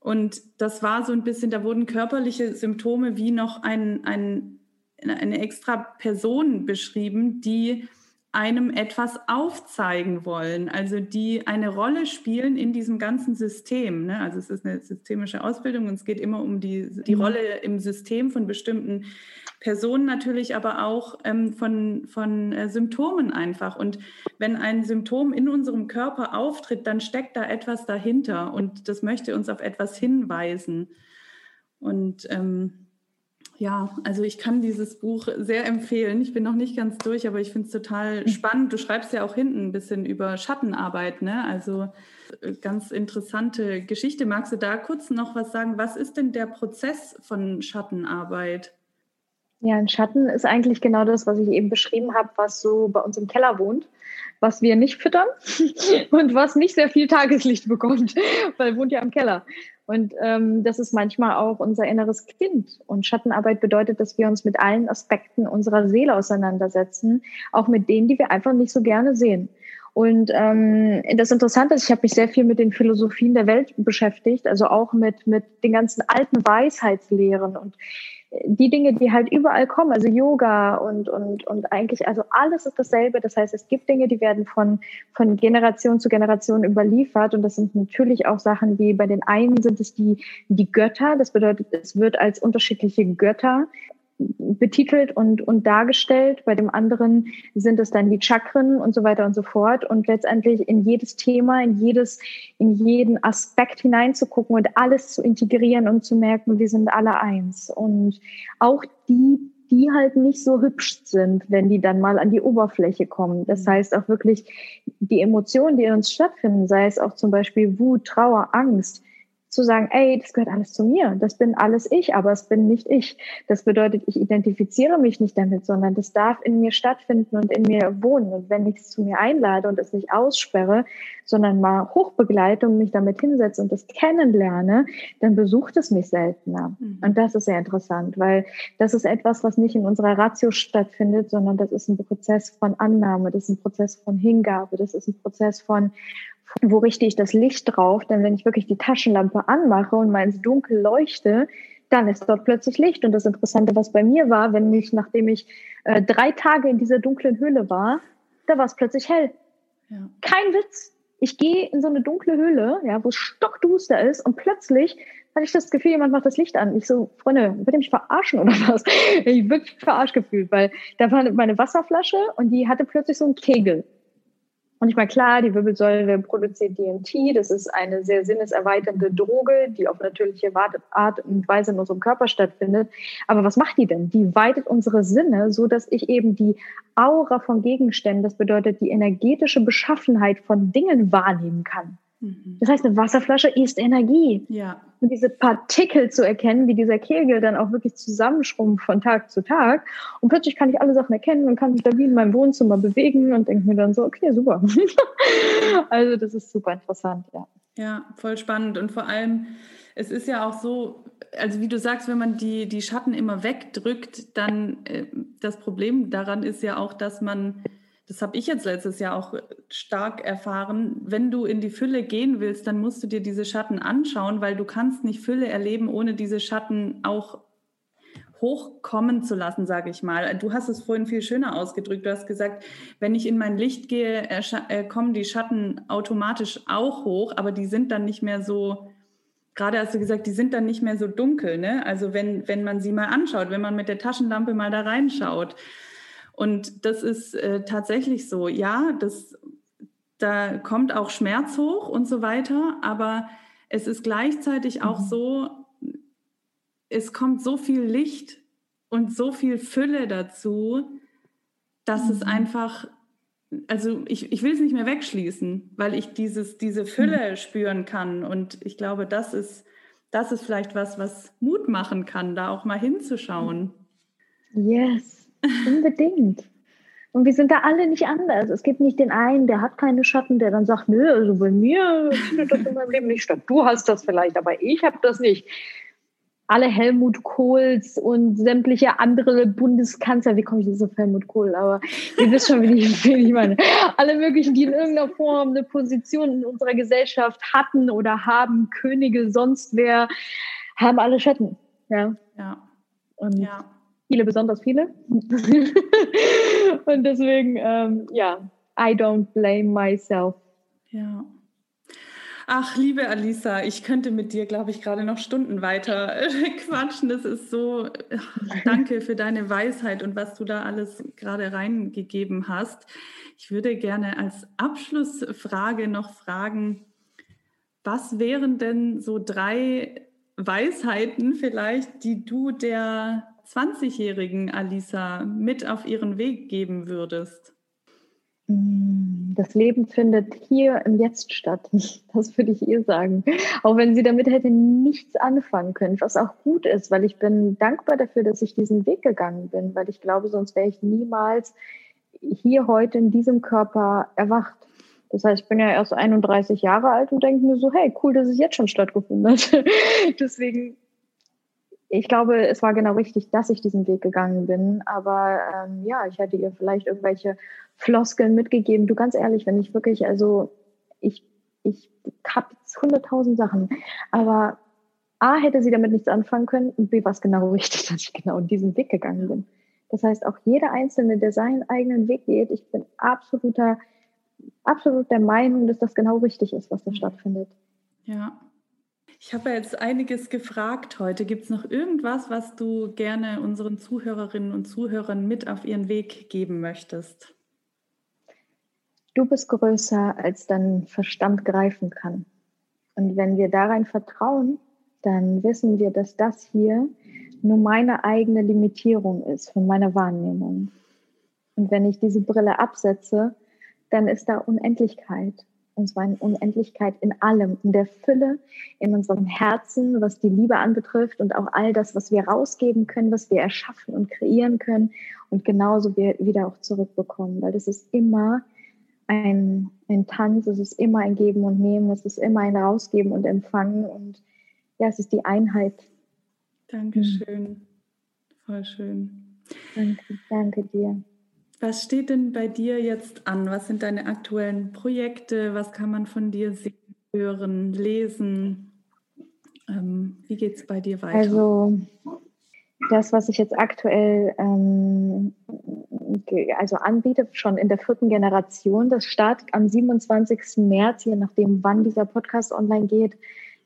Und das war so ein bisschen, da wurden körperliche Symptome wie noch ein, ein, eine extra Person beschrieben, die einem etwas aufzeigen wollen, also die eine Rolle spielen in diesem ganzen System. Ne? Also es ist eine systemische Ausbildung und es geht immer um die, die mhm. Rolle im System von bestimmten Personen natürlich, aber auch ähm, von, von äh, Symptomen einfach. Und wenn ein Symptom in unserem Körper auftritt, dann steckt da etwas dahinter und das möchte uns auf etwas hinweisen. Und ähm, ja, also ich kann dieses Buch sehr empfehlen. Ich bin noch nicht ganz durch, aber ich finde es total mhm. spannend. Du schreibst ja auch hinten ein bisschen über Schattenarbeit, ne? Also äh, ganz interessante Geschichte. Magst du da kurz noch was sagen? Was ist denn der Prozess von Schattenarbeit? Ja, ein Schatten ist eigentlich genau das, was ich eben beschrieben habe, was so bei uns im Keller wohnt, was wir nicht füttern [laughs] und was nicht sehr viel Tageslicht bekommt, weil wohnt ja im Keller. Und ähm, das ist manchmal auch unser inneres Kind. Und Schattenarbeit bedeutet, dass wir uns mit allen Aspekten unserer Seele auseinandersetzen, auch mit denen, die wir einfach nicht so gerne sehen. Und ähm, das Interessante ist, ich habe mich sehr viel mit den Philosophien der Welt beschäftigt, also auch mit, mit den ganzen alten Weisheitslehren und die Dinge, die halt überall kommen, also Yoga und, und, und eigentlich, also alles ist dasselbe. Das heißt, es gibt Dinge, die werden von, von Generation zu Generation überliefert. Und das sind natürlich auch Sachen wie bei den einen sind es die, die Götter. Das bedeutet, es wird als unterschiedliche Götter betitelt und, und dargestellt. Bei dem anderen sind es dann die Chakren und so weiter und so fort. Und letztendlich in jedes Thema, in jedes, in jeden Aspekt hineinzugucken und alles zu integrieren und zu merken, wir sind alle eins. Und auch die, die halt nicht so hübsch sind, wenn die dann mal an die Oberfläche kommen. Das mhm. heißt auch wirklich die Emotionen, die in uns stattfinden, sei es auch zum Beispiel Wut, Trauer, Angst, zu sagen, ey, das gehört alles zu mir, das bin alles ich, aber es bin nicht ich. Das bedeutet, ich identifiziere mich nicht damit, sondern das darf in mir stattfinden und in mir wohnen. Und wenn ich es zu mir einlade und es nicht aussperre, sondern mal hochbegleite und mich damit hinsetze und das kennenlerne, dann besucht es mich seltener. Mhm. Und das ist sehr interessant, weil das ist etwas, was nicht in unserer Ratio stattfindet, sondern das ist ein Prozess von Annahme, das ist ein Prozess von Hingabe, das ist ein Prozess von wo richte ich das Licht drauf? Denn wenn ich wirklich die Taschenlampe anmache und mal ins Dunkel leuchte, dann ist dort plötzlich Licht. Und das Interessante, was bei mir war, wenn ich, nachdem ich äh, drei Tage in dieser dunklen Höhle war, da war es plötzlich hell. Ja. Kein Witz. Ich gehe in so eine dunkle Höhle, ja, wo es stockduster ist und plötzlich hatte ich das Gefühl, jemand macht das Licht an. Ich so, Freunde, wollt ihr mich verarschen oder was? [laughs] Ich wirklich verarscht gefühlt, weil da war meine Wasserflasche und die hatte plötzlich so einen Kegel. Und ich meine, klar, die Wirbelsäule produziert DMT. Das ist eine sehr sinneserweiternde Droge, die auf natürliche Art und Weise in unserem Körper stattfindet. Aber was macht die denn? Die weitet unsere Sinne, so dass ich eben die Aura von Gegenständen, das bedeutet die energetische Beschaffenheit von Dingen wahrnehmen kann. Mhm. Das heißt, eine Wasserflasche ist Energie. Ja. Und diese Partikel zu erkennen, wie dieser Kegel dann auch wirklich zusammenschrumpft von Tag zu Tag. Und plötzlich kann ich alle Sachen erkennen und kann mich da wie in meinem Wohnzimmer bewegen und denke mir dann so, okay, super. [laughs] also das ist super interessant, ja. Ja, voll spannend. Und vor allem, es ist ja auch so, also wie du sagst, wenn man die, die Schatten immer wegdrückt, dann äh, das Problem daran ist ja auch, dass man das habe ich jetzt letztes Jahr auch stark erfahren, wenn du in die Fülle gehen willst, dann musst du dir diese Schatten anschauen, weil du kannst nicht Fülle erleben, ohne diese Schatten auch hochkommen zu lassen, sage ich mal. Du hast es vorhin viel schöner ausgedrückt. Du hast gesagt, wenn ich in mein Licht gehe, äh, kommen die Schatten automatisch auch hoch, aber die sind dann nicht mehr so, gerade hast du gesagt, die sind dann nicht mehr so dunkel. Ne? Also wenn, wenn man sie mal anschaut, wenn man mit der Taschenlampe mal da reinschaut. Und das ist äh, tatsächlich so. Ja, das, da kommt auch Schmerz hoch und so weiter, aber es ist gleichzeitig auch mhm. so, es kommt so viel Licht und so viel Fülle dazu, dass mhm. es einfach, also ich, ich will es nicht mehr wegschließen, weil ich dieses, diese Fülle mhm. spüren kann. Und ich glaube, das ist, das ist vielleicht was, was Mut machen kann, da auch mal hinzuschauen. Yes. Unbedingt. Und wir sind da alle nicht anders. Es gibt nicht den einen, der hat keine Schatten, der dann sagt, nö, also bei mir findet das in meinem Leben nicht statt. Du hast das vielleicht, aber ich habe das nicht. Alle Helmut Kohls und sämtliche andere Bundeskanzler, wie komme ich jetzt auf Helmut Kohl, aber ihr wisst schon, wie ich, [laughs] wie ich meine. Alle möglichen, die in irgendeiner Form eine Position in unserer Gesellschaft hatten oder haben, Könige, sonst wer, haben alle Schatten. Ja. ja. Und ja viele, besonders viele. [laughs] und deswegen, ähm, ja, I don't blame myself. Ja. Ach, liebe Alisa, ich könnte mit dir, glaube ich, gerade noch Stunden weiter [laughs] quatschen. Das ist so, danke für deine Weisheit und was du da alles gerade reingegeben hast. Ich würde gerne als Abschlussfrage noch fragen, was wären denn so drei Weisheiten vielleicht, die du der 20-jährigen Alisa mit auf ihren Weg geben würdest? Mm, das Leben findet hier im Jetzt statt. [laughs] Das würde ich ihr sagen. Auch wenn sie damit hätte nichts anfangen können, was auch gut ist, weil ich bin dankbar dafür, dass ich diesen Weg gegangen bin, weil ich glaube, sonst wäre ich niemals hier heute in diesem Körper erwacht. Das heißt, ich bin ja erst 31 Jahre alt und denke mir so, hey, cool, dass es jetzt schon stattgefunden hat. [laughs] Deswegen ich glaube, es war genau richtig, dass ich diesen Weg gegangen bin. Aber ähm, ja, ich hätte ihr vielleicht irgendwelche Floskeln mitgegeben. Du ganz ehrlich, wenn ich wirklich, also ich, ich habe jetzt hunderttausend Sachen, aber A, hätte sie damit nichts anfangen können und B, war es genau [laughs] richtig, dass ich genau diesen Weg gegangen bin. Das heißt, auch jeder Einzelne, der seinen eigenen Weg geht, ich bin absoluter, absolut der Meinung, dass das genau richtig ist, was da stattfindet. Ja, Ich habe jetzt einiges gefragt heute. Gibt es noch irgendwas, was du gerne unseren Zuhörerinnen und Zuhörern mit auf ihren Weg geben möchtest? Du bist größer, als dein Verstand greifen kann. Und wenn wir darein vertrauen, dann wissen wir, dass das hier nur meine eigene Limitierung ist von meiner Wahrnehmung. Und wenn ich diese Brille absetze, dann ist da Unendlichkeit. Und zwar eine Unendlichkeit in allem, in der Fülle, in unserem Herzen, was die Liebe anbetrifft und auch all das, was wir rausgeben können, was wir erschaffen und kreieren können und genauso wir wieder auch zurückbekommen. Weil das ist immer ein, ein Tanz, es ist immer ein Geben und Nehmen, es ist immer ein Rausgeben und Empfangen und ja, es ist die Einheit. Dankeschön. Mhm. Voll schön. Danke, danke dir. Was steht denn bei dir jetzt an? Was sind deine aktuellen Projekte? Was kann man von dir sehen, hören, lesen? Ähm, wie geht es bei dir weiter? Also das, was ich jetzt aktuell ähm, also anbiete, schon in der vierten Generation, das startet am 27. März, je nachdem, wann dieser Podcast online geht,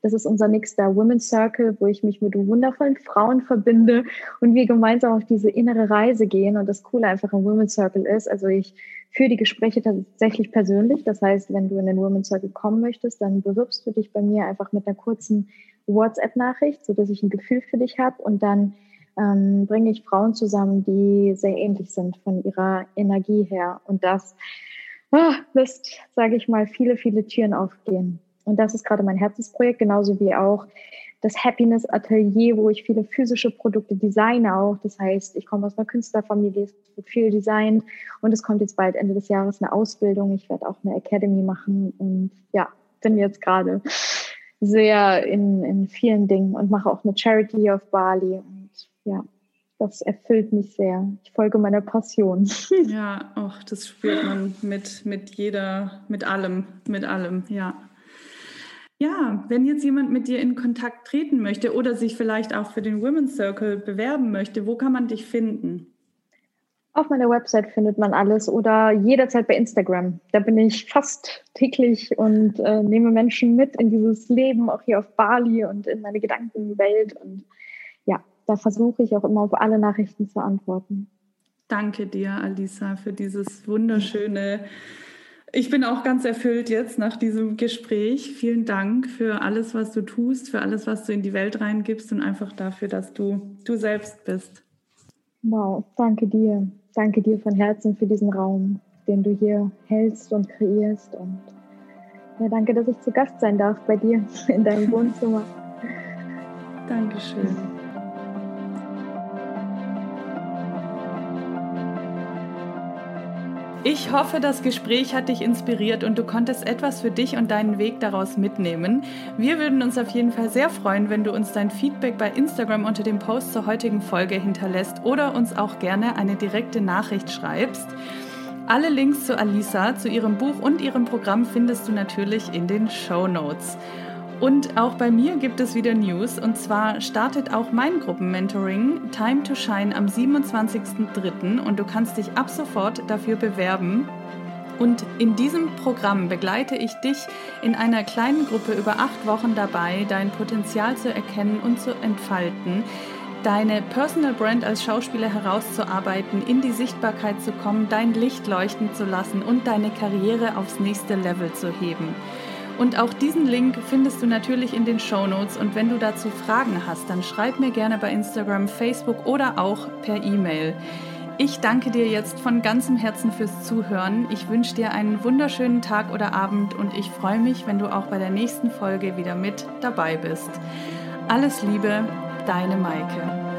das ist unser nächster Women's Circle, wo ich mich mit wundervollen Frauen verbinde und wir gemeinsam auf diese innere Reise gehen. Und das Coole einfach im Women's Circle ist, also ich führe die Gespräche tatsächlich persönlich. Das heißt, wenn du in den Women's Circle kommen möchtest, dann bewirbst du dich bei mir einfach mit einer kurzen WhatsApp-Nachricht, so dass ich ein Gefühl für dich habe und dann ähm, bringe ich Frauen zusammen, die sehr ähnlich sind von ihrer Energie her. Und das oh, lässt, sage ich mal, viele, viele Türen aufgehen. Und das ist gerade mein Herzensprojekt, genauso wie auch das Happiness Atelier, wo ich viele physische Produkte designe auch. Das heißt, ich komme aus einer Künstlerfamilie, es wird viel Design und es kommt jetzt bald Ende des Jahres eine Ausbildung. Ich werde auch eine Academy machen und ja, bin jetzt gerade sehr in, in vielen Dingen und mache auch eine Charity auf Bali und ja, das erfüllt mich sehr. Ich folge meiner Passion. Ja, auch das spürt man mit, mit jeder, mit allem, mit allem, ja. Ja, wenn jetzt jemand mit dir in Kontakt treten möchte oder sich vielleicht auch für den Women's Circle bewerben möchte, wo kann man dich finden? Auf meiner Website findet man alles oder jederzeit bei Instagram. Da bin ich fast täglich und äh, nehme Menschen mit in dieses Leben, auch hier auf Bali und in meine Gedankenwelt. Und ja, da versuche ich auch immer auf alle Nachrichten zu antworten. Danke dir, Alisa, für dieses wunderschöne ich bin auch ganz erfüllt jetzt nach diesem Gespräch. Vielen Dank für alles, was du tust, für alles, was du in die Welt reingibst und einfach dafür, dass du du selbst bist. Wow, danke dir. Danke dir von Herzen für diesen Raum, den du hier hältst und kreierst. Und ja, danke, dass ich zu Gast sein darf bei dir in deinem Wohnzimmer. Dankeschön. Ich hoffe, das Gespräch hat dich inspiriert und du konntest etwas für dich und deinen Weg daraus mitnehmen. Wir würden uns auf jeden Fall sehr freuen, wenn du uns dein Feedback bei Instagram unter dem Post zur heutigen Folge hinterlässt oder uns auch gerne eine direkte Nachricht schreibst. Alle Links zu Alisa, zu ihrem Buch und ihrem Programm findest du natürlich in den Show Notes. Und auch bei mir gibt es wieder News. Und zwar startet auch mein Gruppenmentoring Time to Shine am 27.03. Und du kannst dich ab sofort dafür bewerben. Und in diesem Programm begleite ich dich in einer kleinen Gruppe über acht Wochen dabei, dein Potenzial zu erkennen und zu entfalten, deine Personal Brand als Schauspieler herauszuarbeiten, in die Sichtbarkeit zu kommen, dein Licht leuchten zu lassen und deine Karriere aufs nächste Level zu heben. Und auch diesen Link findest du natürlich in den Show Notes. Und wenn du dazu Fragen hast, dann schreib mir gerne bei Instagram, Facebook oder auch per E-Mail. Ich danke dir jetzt von ganzem Herzen fürs Zuhören. Ich wünsche dir einen wunderschönen Tag oder Abend und ich freue mich, wenn du auch bei der nächsten Folge wieder mit dabei bist. Alles Liebe, deine Maike.